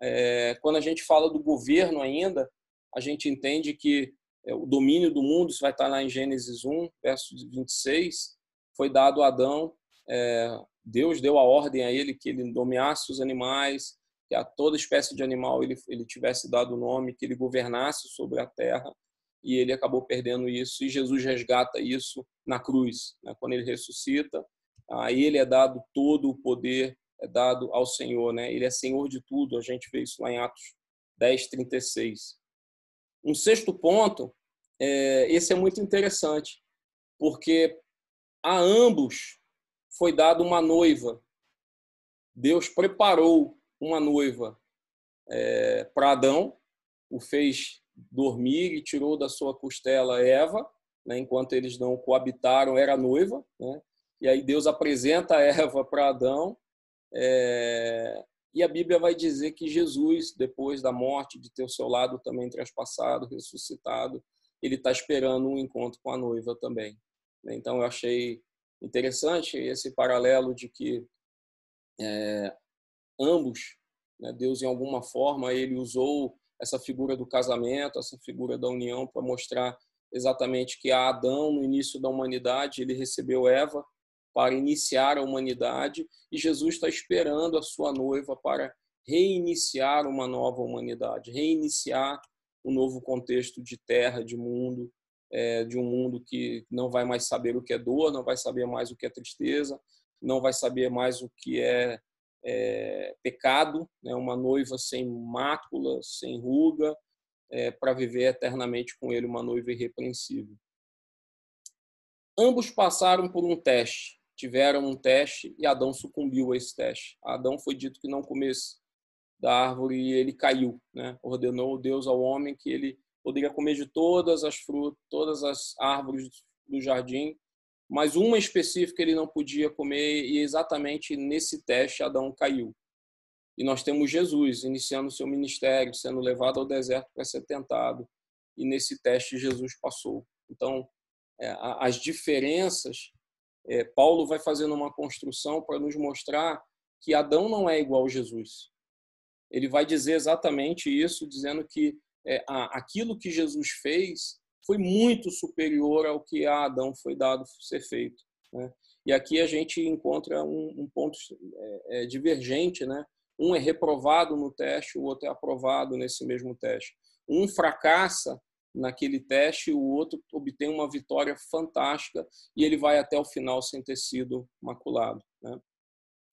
É, quando a gente fala do governo ainda, a gente entende que é, o domínio do mundo, isso vai estar lá em Gênesis 1, verso 26, foi dado a Adão. É, Deus deu a ordem a ele que ele dominasse os animais, que a toda espécie de animal ele, ele tivesse dado o nome, que ele governasse sobre a terra. e ele acabou perdendo isso e Jesus resgata isso na cruz, né? quando ele ressuscita, a ele é dado todo o poder é dado ao Senhor, né? Ele é Senhor de tudo. A gente vê isso lá em Atos 10, 36. Um sexto ponto, é, esse é muito interessante, porque a ambos foi dado uma noiva. Deus preparou uma noiva é, para Adão, o fez dormir e tirou da sua costela Eva, né, enquanto eles não coabitaram, era noiva. Né, e aí Deus apresenta Eva para Adão, é, e a Bíblia vai dizer que Jesus, depois da morte, de ter o seu lado também traspassado, ressuscitado, ele está esperando um encontro com a noiva também. Né. Então eu achei interessante esse paralelo de que é, ambos, né, Deus em alguma forma ele usou essa figura do casamento, essa figura da união para mostrar exatamente que a Adão no início da humanidade ele recebeu Eva para iniciar a humanidade e Jesus está esperando a sua noiva para reiniciar uma nova humanidade, reiniciar um novo contexto de terra, de mundo, é, de um mundo que não vai mais saber o que é dor, não vai saber mais o que é tristeza, não vai saber mais o que é, é pecado, né? uma noiva sem mácula, sem ruga, é, para viver eternamente com ele, uma noiva irrepreensível. Ambos passaram por um teste, tiveram um teste e Adão sucumbiu a esse teste. Adão foi dito que não comesse da árvore e ele caiu, né? Ordenou Deus ao homem que ele poderia comer de todas as frutas, todas as árvores do jardim, mas uma específica ele não podia comer e exatamente nesse teste Adão caiu. E nós temos Jesus iniciando seu ministério, sendo levado ao deserto para ser tentado, e nesse teste Jesus passou. Então, é, as diferenças, é, Paulo vai fazendo uma construção para nos mostrar que Adão não é igual a Jesus. Ele vai dizer exatamente isso, dizendo que é, aquilo que Jesus fez foi muito superior ao que a Adão foi dado ser feito. Né? E aqui a gente encontra um, um ponto é, é, divergente, né? Um é reprovado no teste, o outro é aprovado nesse mesmo teste. Um fracassa naquele teste, o outro obtém uma vitória fantástica e ele vai até o final sem ter sido maculado. Né?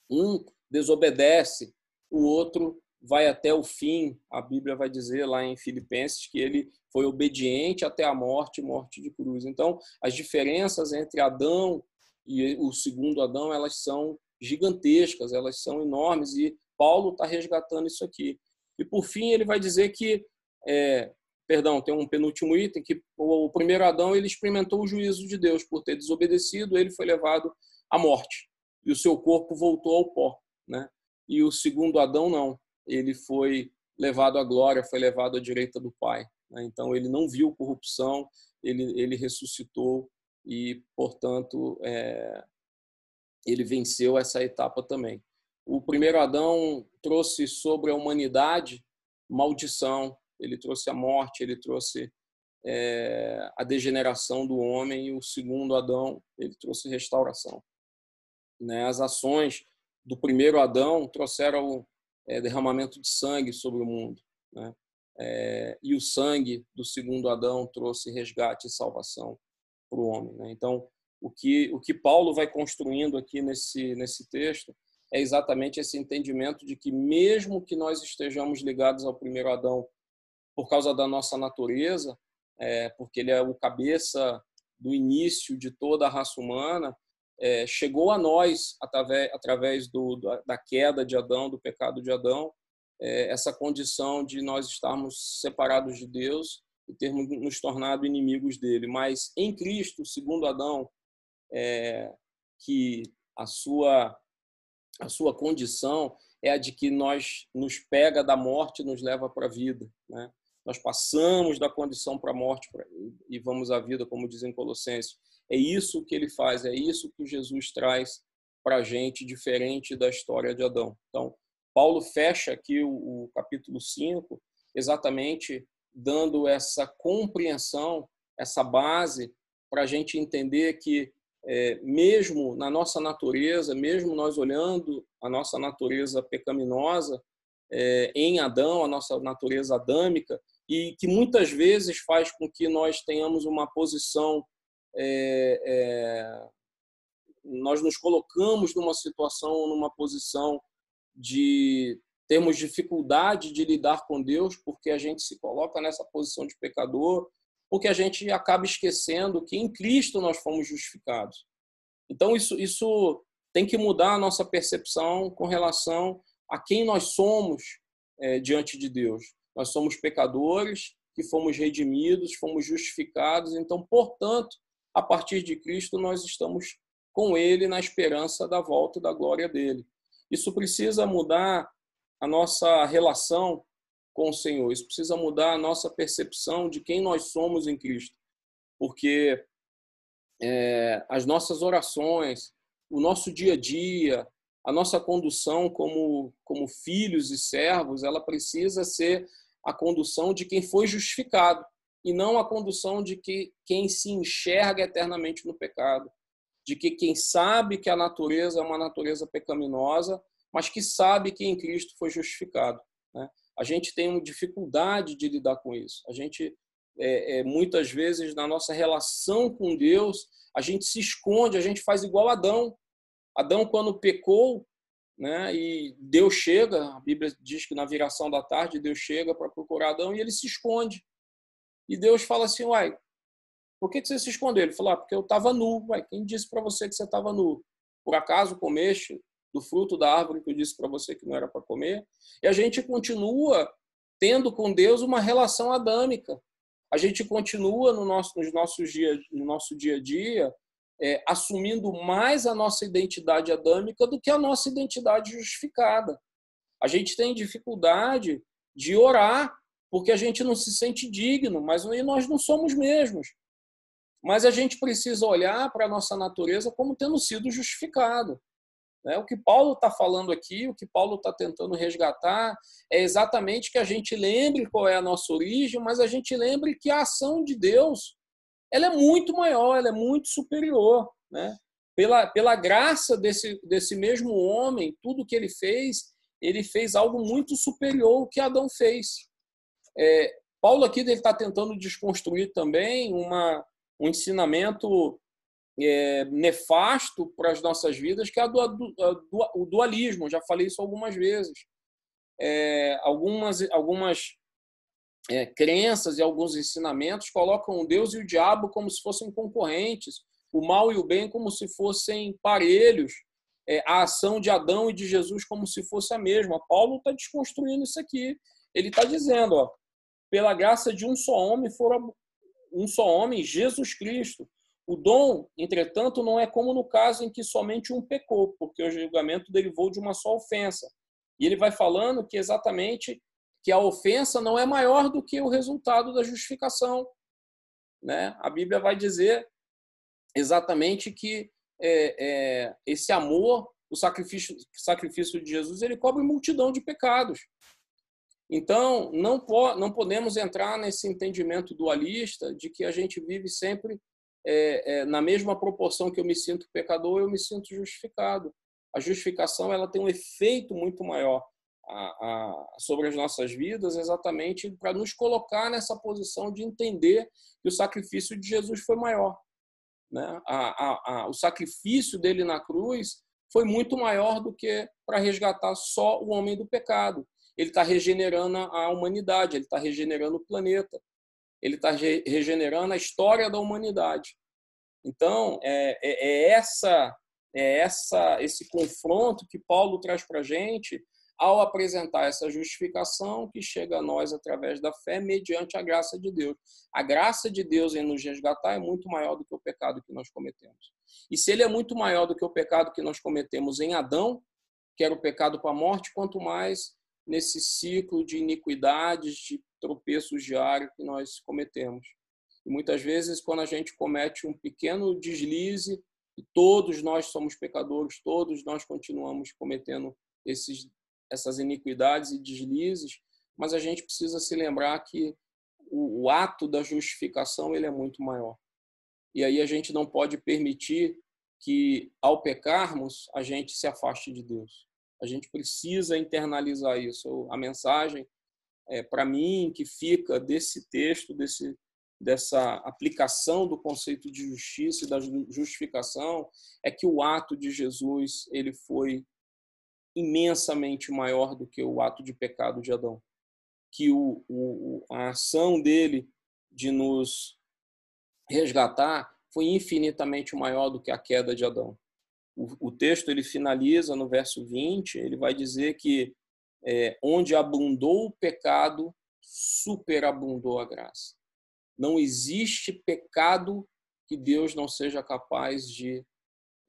Um desobedece, o outro vai até o fim. A Bíblia vai dizer lá em Filipenses que ele foi obediente até a morte, morte de cruz. Então, as diferenças entre Adão e o segundo Adão, elas são gigantescas, elas são enormes e Paulo está resgatando isso aqui. E por fim ele vai dizer que, é, perdão, tem um penúltimo item que o primeiro Adão ele experimentou o juízo de Deus por ter desobedecido, ele foi levado à morte e o seu corpo voltou ao pó, né? E o segundo Adão não, ele foi levado à glória, foi levado à direita do Pai. Né? Então, ele não viu corrupção, ele, ele ressuscitou e, portanto, é, ele venceu essa etapa também. O primeiro Adão trouxe sobre a humanidade maldição, ele trouxe a morte, ele trouxe é, a degeneração do homem, e o segundo Adão, ele trouxe restauração. Né? As ações do primeiro Adão trouxeram é, derramamento de sangue sobre o mundo. Né? É, e o sangue do segundo Adão trouxe resgate e salvação para o homem. Né? Então, o que, o que Paulo vai construindo aqui nesse, nesse texto é exatamente esse entendimento de que, mesmo que nós estejamos ligados ao primeiro Adão por causa da nossa natureza, é, porque ele é o cabeça do início de toda a raça humana, é, chegou a nós através, através do, da queda de Adão, do pecado de Adão, é, essa condição de nós estarmos separados de Deus e termos nos tornado inimigos dele. Mas em Cristo, segundo Adão, é, que a sua a sua condição é a de que nós nos pega da morte e nos leva para a vida, né? Nós passamos da condição para a morte e vamos à vida, como dizem Colossenses. É isso que ele faz, é isso que Jesus traz para a gente, diferente da história de Adão. Então, Paulo fecha aqui o, o capítulo 5, exatamente dando essa compreensão, essa base, para a gente entender que, é, mesmo na nossa natureza, mesmo nós olhando a nossa natureza pecaminosa é, em Adão, a nossa natureza adâmica, e que muitas vezes faz com que nós tenhamos uma posição, é, é, nós nos colocamos numa situação, numa posição de termos dificuldade de lidar com Deus, porque a gente se coloca nessa posição de pecador, porque a gente acaba esquecendo que em Cristo nós fomos justificados. Então, isso, isso tem que mudar a nossa percepção com relação a quem nós somos é, diante de Deus. Nós somos pecadores que fomos redimidos, fomos justificados. Então, portanto, a partir de Cristo, nós estamos com Ele na esperança da volta da glória dele. Isso precisa mudar a nossa relação com o Senhor. Isso precisa mudar a nossa percepção de quem nós somos em Cristo. Porque é, as nossas orações, o nosso dia a dia, a nossa condução como, como filhos e servos, ela precisa ser a condução de quem foi justificado e não a condução de que quem se enxerga eternamente no pecado, de que quem sabe que a natureza é uma natureza pecaminosa, mas que sabe que em Cristo foi justificado. Né? A gente tem uma dificuldade de lidar com isso. A gente é, é, muitas vezes na nossa relação com Deus a gente se esconde, a gente faz igual Adão. Adão quando pecou, né? E Deus chega, a Bíblia diz que na viração da tarde Deus chega para procurar Adão e ele se esconde. E Deus fala assim, uai, por que você se escondeu? Ele falou, ah, porque eu estava nu. Uai, quem disse para você que você estava nu? Por acaso comeste do fruto da árvore que eu disse para você que não era para comer? E a gente continua tendo com Deus uma relação adâmica. A gente continua no nosso, nos nossos dias, no nosso dia a dia é, assumindo mais a nossa identidade adâmica do que a nossa identidade justificada. A gente tem dificuldade de orar porque a gente não se sente digno, mas nós não somos mesmos. Mas a gente precisa olhar para a nossa natureza como tendo sido justificado. Né? O que Paulo está falando aqui, o que Paulo está tentando resgatar, é exatamente que a gente lembre qual é a nossa origem, mas a gente lembre que a ação de Deus ela é muito maior, ela é muito superior. Né? Pela, pela graça desse, desse mesmo homem, tudo que ele fez, ele fez algo muito superior ao que Adão fez. É, Paulo aqui está tentando desconstruir também uma, um ensinamento é, nefasto para as nossas vidas, que é do, o dualismo. Já falei isso algumas vezes. É, algumas, algumas é, crenças e alguns ensinamentos colocam Deus e o diabo como se fossem concorrentes, o mal e o bem como se fossem parelhos, é, a ação de Adão e de Jesus como se fosse a mesma. Paulo está desconstruindo isso aqui. Ele está dizendo, ó, pela graça de um só homem fora um só homem, Jesus Cristo. O dom, entretanto, não é como no caso em que somente um pecou, porque o julgamento derivou de uma só ofensa. E ele vai falando que exatamente que a ofensa não é maior do que o resultado da justificação. Né? A Bíblia vai dizer exatamente que é, é, esse amor, o sacrifício, sacrifício de Jesus, ele cobre multidão de pecados. Então, não, po não podemos entrar nesse entendimento dualista de que a gente vive sempre é, é, na mesma proporção que eu me sinto pecador, eu me sinto justificado. A justificação ela tem um efeito muito maior a, a, sobre as nossas vidas, exatamente para nos colocar nessa posição de entender que o sacrifício de Jesus foi maior. Né? A, o sacrifício dele na cruz foi muito maior do que para resgatar só o homem do pecado. Ele está regenerando a humanidade, ele está regenerando o planeta, ele está regenerando a história da humanidade. Então, é, é, é essa é essa esse confronto que Paulo traz para a gente ao apresentar essa justificação que chega a nós através da fé, mediante a graça de Deus. A graça de Deus em nos resgatar é muito maior do que o pecado que nós cometemos. E se ele é muito maior do que o pecado que nós cometemos em Adão, que era o pecado para a morte, quanto mais nesse ciclo de iniquidades, de tropeços diários que nós cometemos. E muitas vezes, quando a gente comete um pequeno deslize, e todos nós somos pecadores, todos nós continuamos cometendo esses essas iniquidades e deslizes, mas a gente precisa se lembrar que o, o ato da justificação ele é muito maior. E aí a gente não pode permitir que, ao pecarmos, a gente se afaste de Deus. A gente precisa internalizar isso. A mensagem é, para mim, que fica desse texto, desse, dessa aplicação do conceito de justiça e da justificação, é que o ato de Jesus ele foi imensamente maior do que o ato de pecado de Adão. Que o, o, a ação dele de nos resgatar foi infinitamente maior do que a queda de Adão. O, o texto ele finaliza no verso 20, ele vai dizer que é, onde abundou o pecado, superabundou a graça. Não existe pecado que Deus não seja capaz de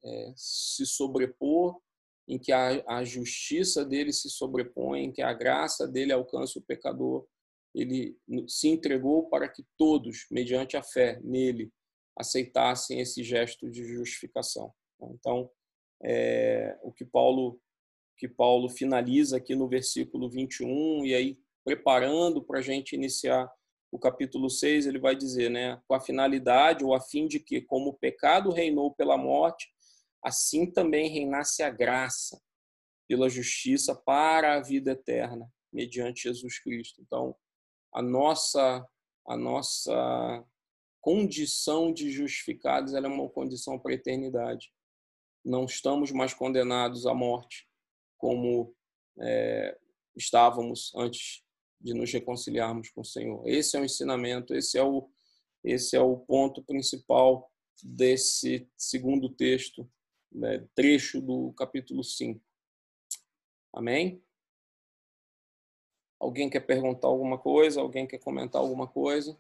é, se sobrepor, em que a, a justiça dele se sobrepõe, em que a graça dele alcança o pecador. Ele se entregou para que todos, mediante a fé nele, aceitassem esse gesto de justificação. Então, é, o que Paulo que Paulo finaliza aqui no versículo 21, e aí preparando para a gente iniciar o capítulo 6, ele vai dizer, né, com a finalidade ou a fim de que, como o pecado reinou pela morte, assim também reinasse a graça pela justiça para a vida eterna, mediante Jesus Cristo. Então, a nossa a nossa condição de justificados é uma condição para a eternidade. Não estamos mais condenados à morte, como é, estávamos antes de nos reconciliarmos com o Senhor. Esse é o ensinamento, esse é o, esse é o ponto principal desse segundo texto, né, trecho do capítulo 5. Amém? Alguém quer perguntar alguma coisa? Alguém quer comentar alguma coisa?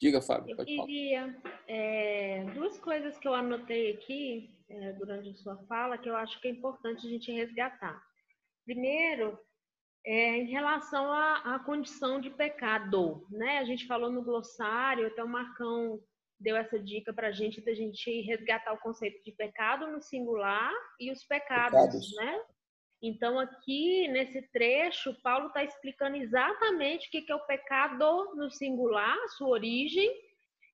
Diga, Fábio. Eu queria é, duas coisas que eu anotei aqui é, durante a sua fala que eu acho que é importante a gente resgatar. Primeiro, é, em relação à, à, condição de pecado, né? A gente falou no glossário, até o Marcão deu essa dica para a gente da gente resgatar o conceito de pecado no singular e os pecados, pecados. né? Então, aqui nesse trecho, Paulo está explicando exatamente o que é o pecado no singular, sua origem,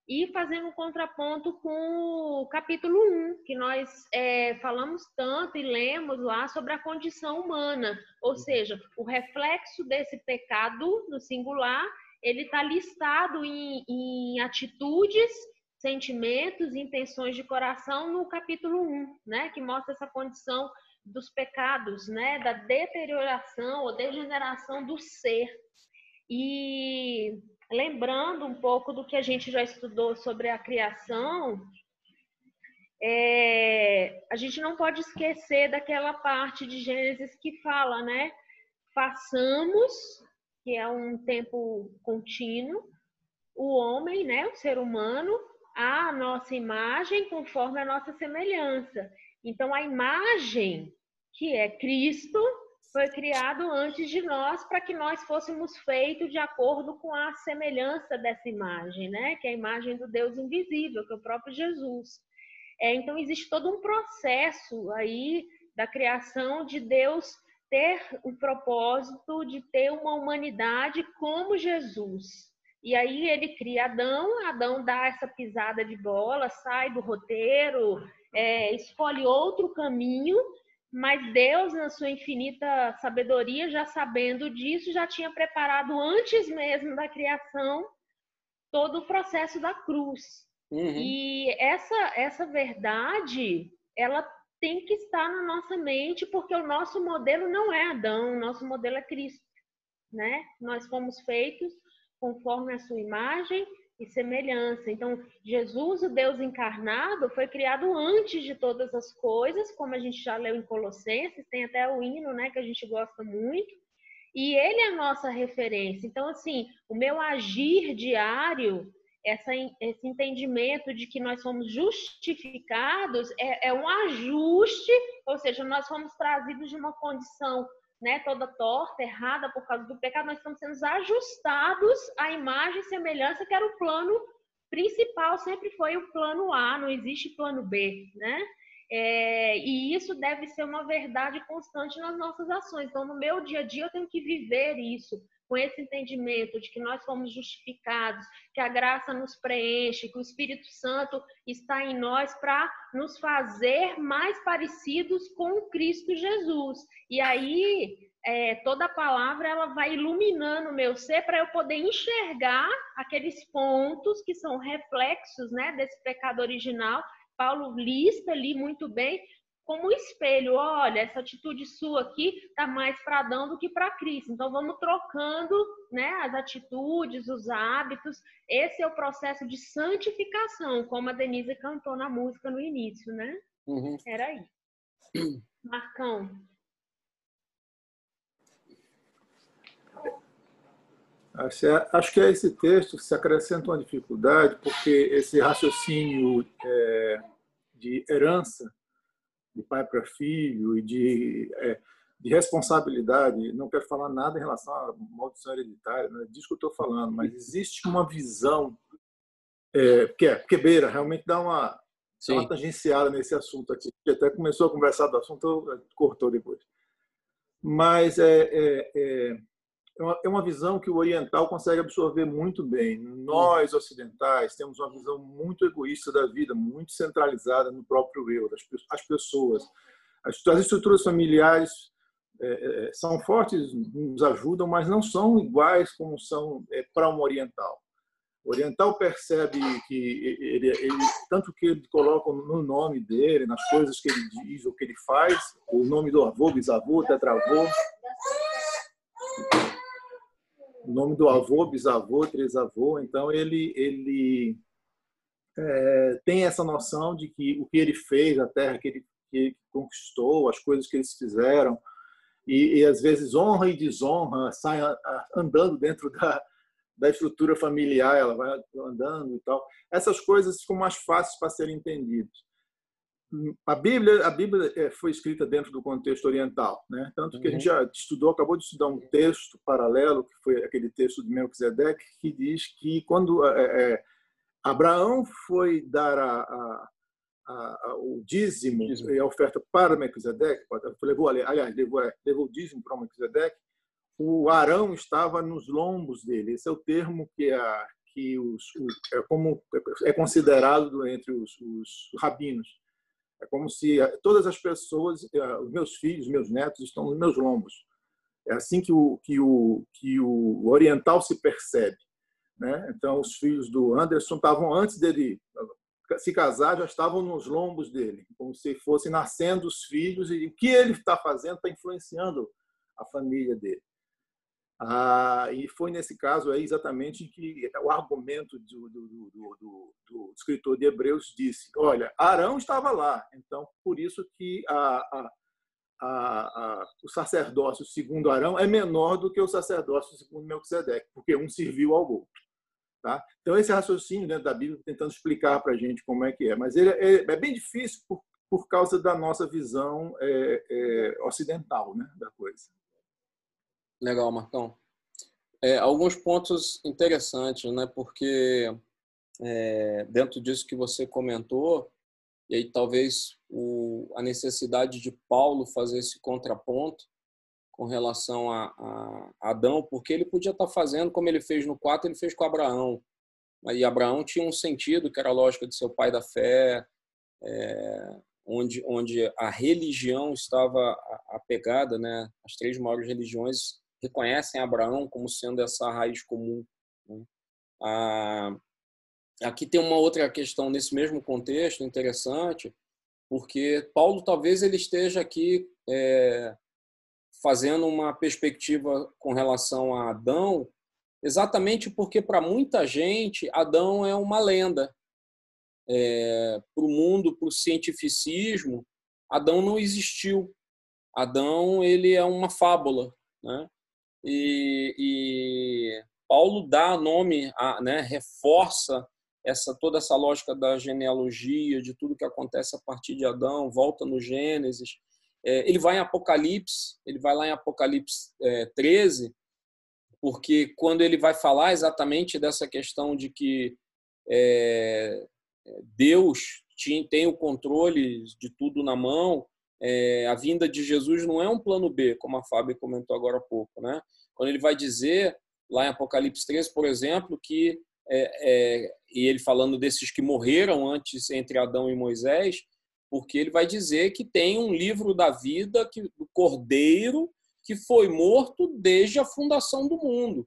e fazendo um contraponto com o capítulo 1, que nós é, falamos tanto e lemos lá sobre a condição humana, ou seja, o reflexo desse pecado no singular, ele está listado em, em atitudes, sentimentos, intenções de coração no capítulo 1, né, que mostra essa condição dos pecados, né, da deterioração ou degeneração do ser. E lembrando um pouco do que a gente já estudou sobre a criação, é, a gente não pode esquecer daquela parte de Gênesis que fala, né? Façamos, que é um tempo contínuo, o homem, né, o ser humano, a nossa imagem conforme a nossa semelhança. Então, a imagem, que é Cristo, foi criado antes de nós para que nós fôssemos feitos de acordo com a semelhança dessa imagem, né? Que é a imagem do Deus invisível, que é o próprio Jesus. É, então, existe todo um processo aí da criação de Deus ter o propósito de ter uma humanidade como Jesus. E aí ele cria Adão, Adão dá essa pisada de bola, sai do roteiro, é, escolhe outro caminho, mas Deus, na sua infinita sabedoria, já sabendo disso, já tinha preparado antes mesmo da criação todo o processo da cruz. Uhum. E essa, essa verdade, ela tem que estar na nossa mente, porque o nosso modelo não é Adão, o nosso modelo é Cristo. Né? Nós fomos feitos conforme a sua imagem e semelhança. Então, Jesus, o Deus encarnado, foi criado antes de todas as coisas, como a gente já leu em Colossenses, tem até o hino, né, que a gente gosta muito. E ele é a nossa referência. Então, assim, o meu agir diário, essa, esse entendimento de que nós somos justificados, é, é um ajuste, ou seja, nós fomos trazidos de uma condição né, toda torta, errada por causa do pecado, nós estamos sendo ajustados à imagem e semelhança que era o plano principal, sempre foi o plano A, não existe plano B, né? É, e isso deve ser uma verdade constante nas nossas ações. Então, no meu dia a dia, eu tenho que viver isso. Com esse entendimento de que nós fomos justificados, que a graça nos preenche, que o Espírito Santo está em nós para nos fazer mais parecidos com Cristo Jesus. E aí, é, toda a palavra ela vai iluminando o meu ser para eu poder enxergar aqueles pontos que são reflexos né, desse pecado original. Paulo lista ali muito bem como espelho. Olha, essa atitude sua aqui está mais para Adão do que para Cristo. Então vamos trocando né, as atitudes, os hábitos. Esse é o processo de santificação, como a Denise cantou na música no início, né? Uhum. Era aí. Marcão. Acho que a esse texto se acrescenta uma dificuldade, porque esse raciocínio é, de herança de pai para filho e de, é, de responsabilidade. Não quero falar nada em relação à maldição hereditária, não é disso que eu estou falando, mas existe uma visão é, que é quebeira, realmente dá uma, dá uma tangenciada nesse assunto aqui. Até começou a conversar do assunto, cortou depois. Mas é, é, é é uma, visão que o oriental consegue absorver muito bem. Nós, ocidentais, temos uma visão muito egoísta da vida, muito centralizada no próprio eu, das as pessoas. As, as estruturas familiares é, é, são fortes, nos ajudam, mas não são iguais como são para um oriental. O oriental percebe que ele, ele, tanto que ele coloca no nome dele, nas coisas que ele diz, o que ele faz, o nome do avô, bisavô, tetravô, o nome do avô, bisavô, trisavô. Então ele ele é, tem essa noção de que o que ele fez, a terra que ele, que ele conquistou, as coisas que eles fizeram e, e, às vezes honra e desonra sai andando dentro da, da estrutura familiar, ela vai andando e tal. Essas coisas ficam mais fáceis para serem entendidas a Bíblia, a Bíblia é, foi escrita dentro do contexto oriental, né? Tanto que a gente uhum. já estudou, acabou de estudar um texto paralelo, que foi aquele texto de Melquisedeque, que diz que quando é, é, Abraão foi dar a, a, a, o dízimo, dízimo, e a oferta para Melquisedeque, levou, aliás, levou, é, levou o dízimo para Melquisedeque, o Arão estava nos lombos dele. Esse é o termo que, a, que os, é, como, é considerado entre os, os rabinos é como se eh, todas as pessoas, eh, os meus filhos, meus netos, estão nos meus lombos. É assim que o, que o, que o oriental se percebe. Né? Então, os filhos do Anderson estavam, antes dele se casar, já estavam nos lombos dele, como se fossem nascendo os filhos, e o que ele está fazendo está influenciando a família dele. Ah, e foi nesse caso aí exatamente que o argumento do, do, do, do, escritor de Hebreus disse: olha, Arão estava lá, então por isso que a, a, a, o sacerdócio segundo Arão é menor do que o sacerdócio segundo Melquisedeque, porque um serviu ao outro. Tá? Então esse raciocínio dentro da Bíblia tentando explicar para a gente como é que é, mas ele é, é bem difícil por, por causa da nossa visão é, é, ocidental né, da coisa. Legal, Marcão. É, alguns pontos interessantes, né? Porque é, dentro disso que você comentou, e aí talvez o, a necessidade de Paulo fazer esse contraponto com relação a, a, Adão, porque ele podia estar fazendo como ele fez no 4, ele fez com Abraão. E Abraão tinha um sentido que era a lógica de seu pai da fé, é, onde, onde a religião estava apegada, né? As três maiores religiões reconhecem Abraão como sendo essa raiz comum. Né? Ah, aqui tem uma outra questão nesse mesmo contexto interessante, porque Paulo talvez ele esteja aqui é, fazendo uma perspectiva com relação a Adão, exatamente porque para muita gente Adão é uma lenda. É, para o mundo, para o cientificismo, Adão não existiu. Adão ele é uma fábula, né? E, e Paulo dá nome, a, né, reforça essa toda essa lógica da genealogia, de tudo que acontece a partir de Adão, volta no Gênesis. É, ele vai em Apocalipse, ele vai lá em Apocalipse é, 13, porque quando ele vai falar exatamente dessa questão de que é, Deus tem o controle de tudo na mão, é, a vinda de Jesus não é um plano B, como a Fábio comentou agora há pouco. Né? Quando ele vai dizer, lá em Apocalipse 3, por exemplo, que, é, é, e ele falando desses que morreram antes entre Adão e Moisés, porque ele vai dizer que tem um livro da vida que, do Cordeiro que foi morto desde a fundação do mundo.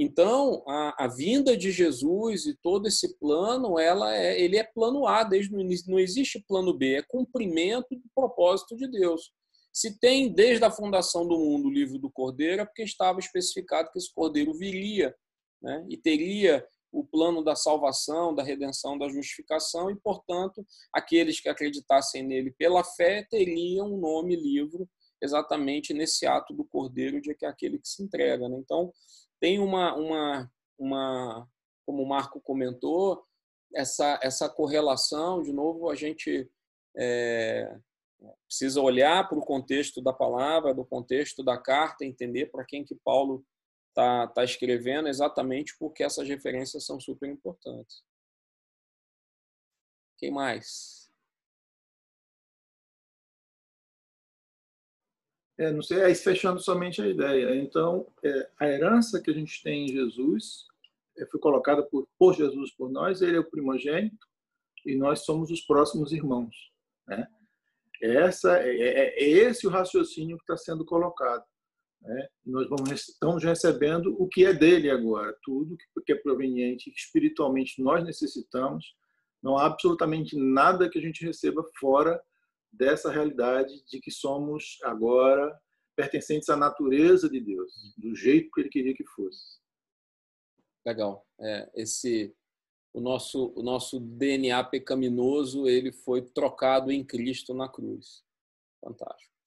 Então, a, a, vinda de Jesus e todo esse plano, ela é, ele é plano A desde o início. Não existe plano B, é cumprimento do propósito de Deus. Se tem desde a fundação do mundo o livro do Cordeiro, é porque estava especificado que esse Cordeiro viria né? e teria o plano da salvação, da redenção, da justificação, e, portanto, aqueles que acreditassem nele pela fé teriam um nome livro exatamente nesse ato do Cordeiro, de que é aquele que se entrega. Né? Então, tem uma, uma, uma, como o Marco comentou, essa, essa correlação, de novo, a gente é, precisa olhar para o contexto da palavra, do contexto da carta, entender para quem que Paulo está tá escrevendo, exatamente porque essas referências são super importantes. Quem mais? É, não sei, aí fechando somente a ideia. Então, é, a herança que a gente tem em Jesus é, foi colocada por, por Jesus por nós, ele é o primogênito e nós somos os próximos irmãos. Né? Essa, é, é, é esse o raciocínio que está sendo colocado. Né? Nós vamos, estamos recebendo o que é dele agora, tudo que é proveniente, que espiritualmente nós necessitamos. Não há absolutamente nada que a gente receba fora dessa realidade de que somos agora pertencentes à natureza de Deus, do jeito que Ele queria que fosse. Legal. É, esse o nosso o nosso DNA pecaminoso ele foi trocado em Cristo na cruz. Fantástico.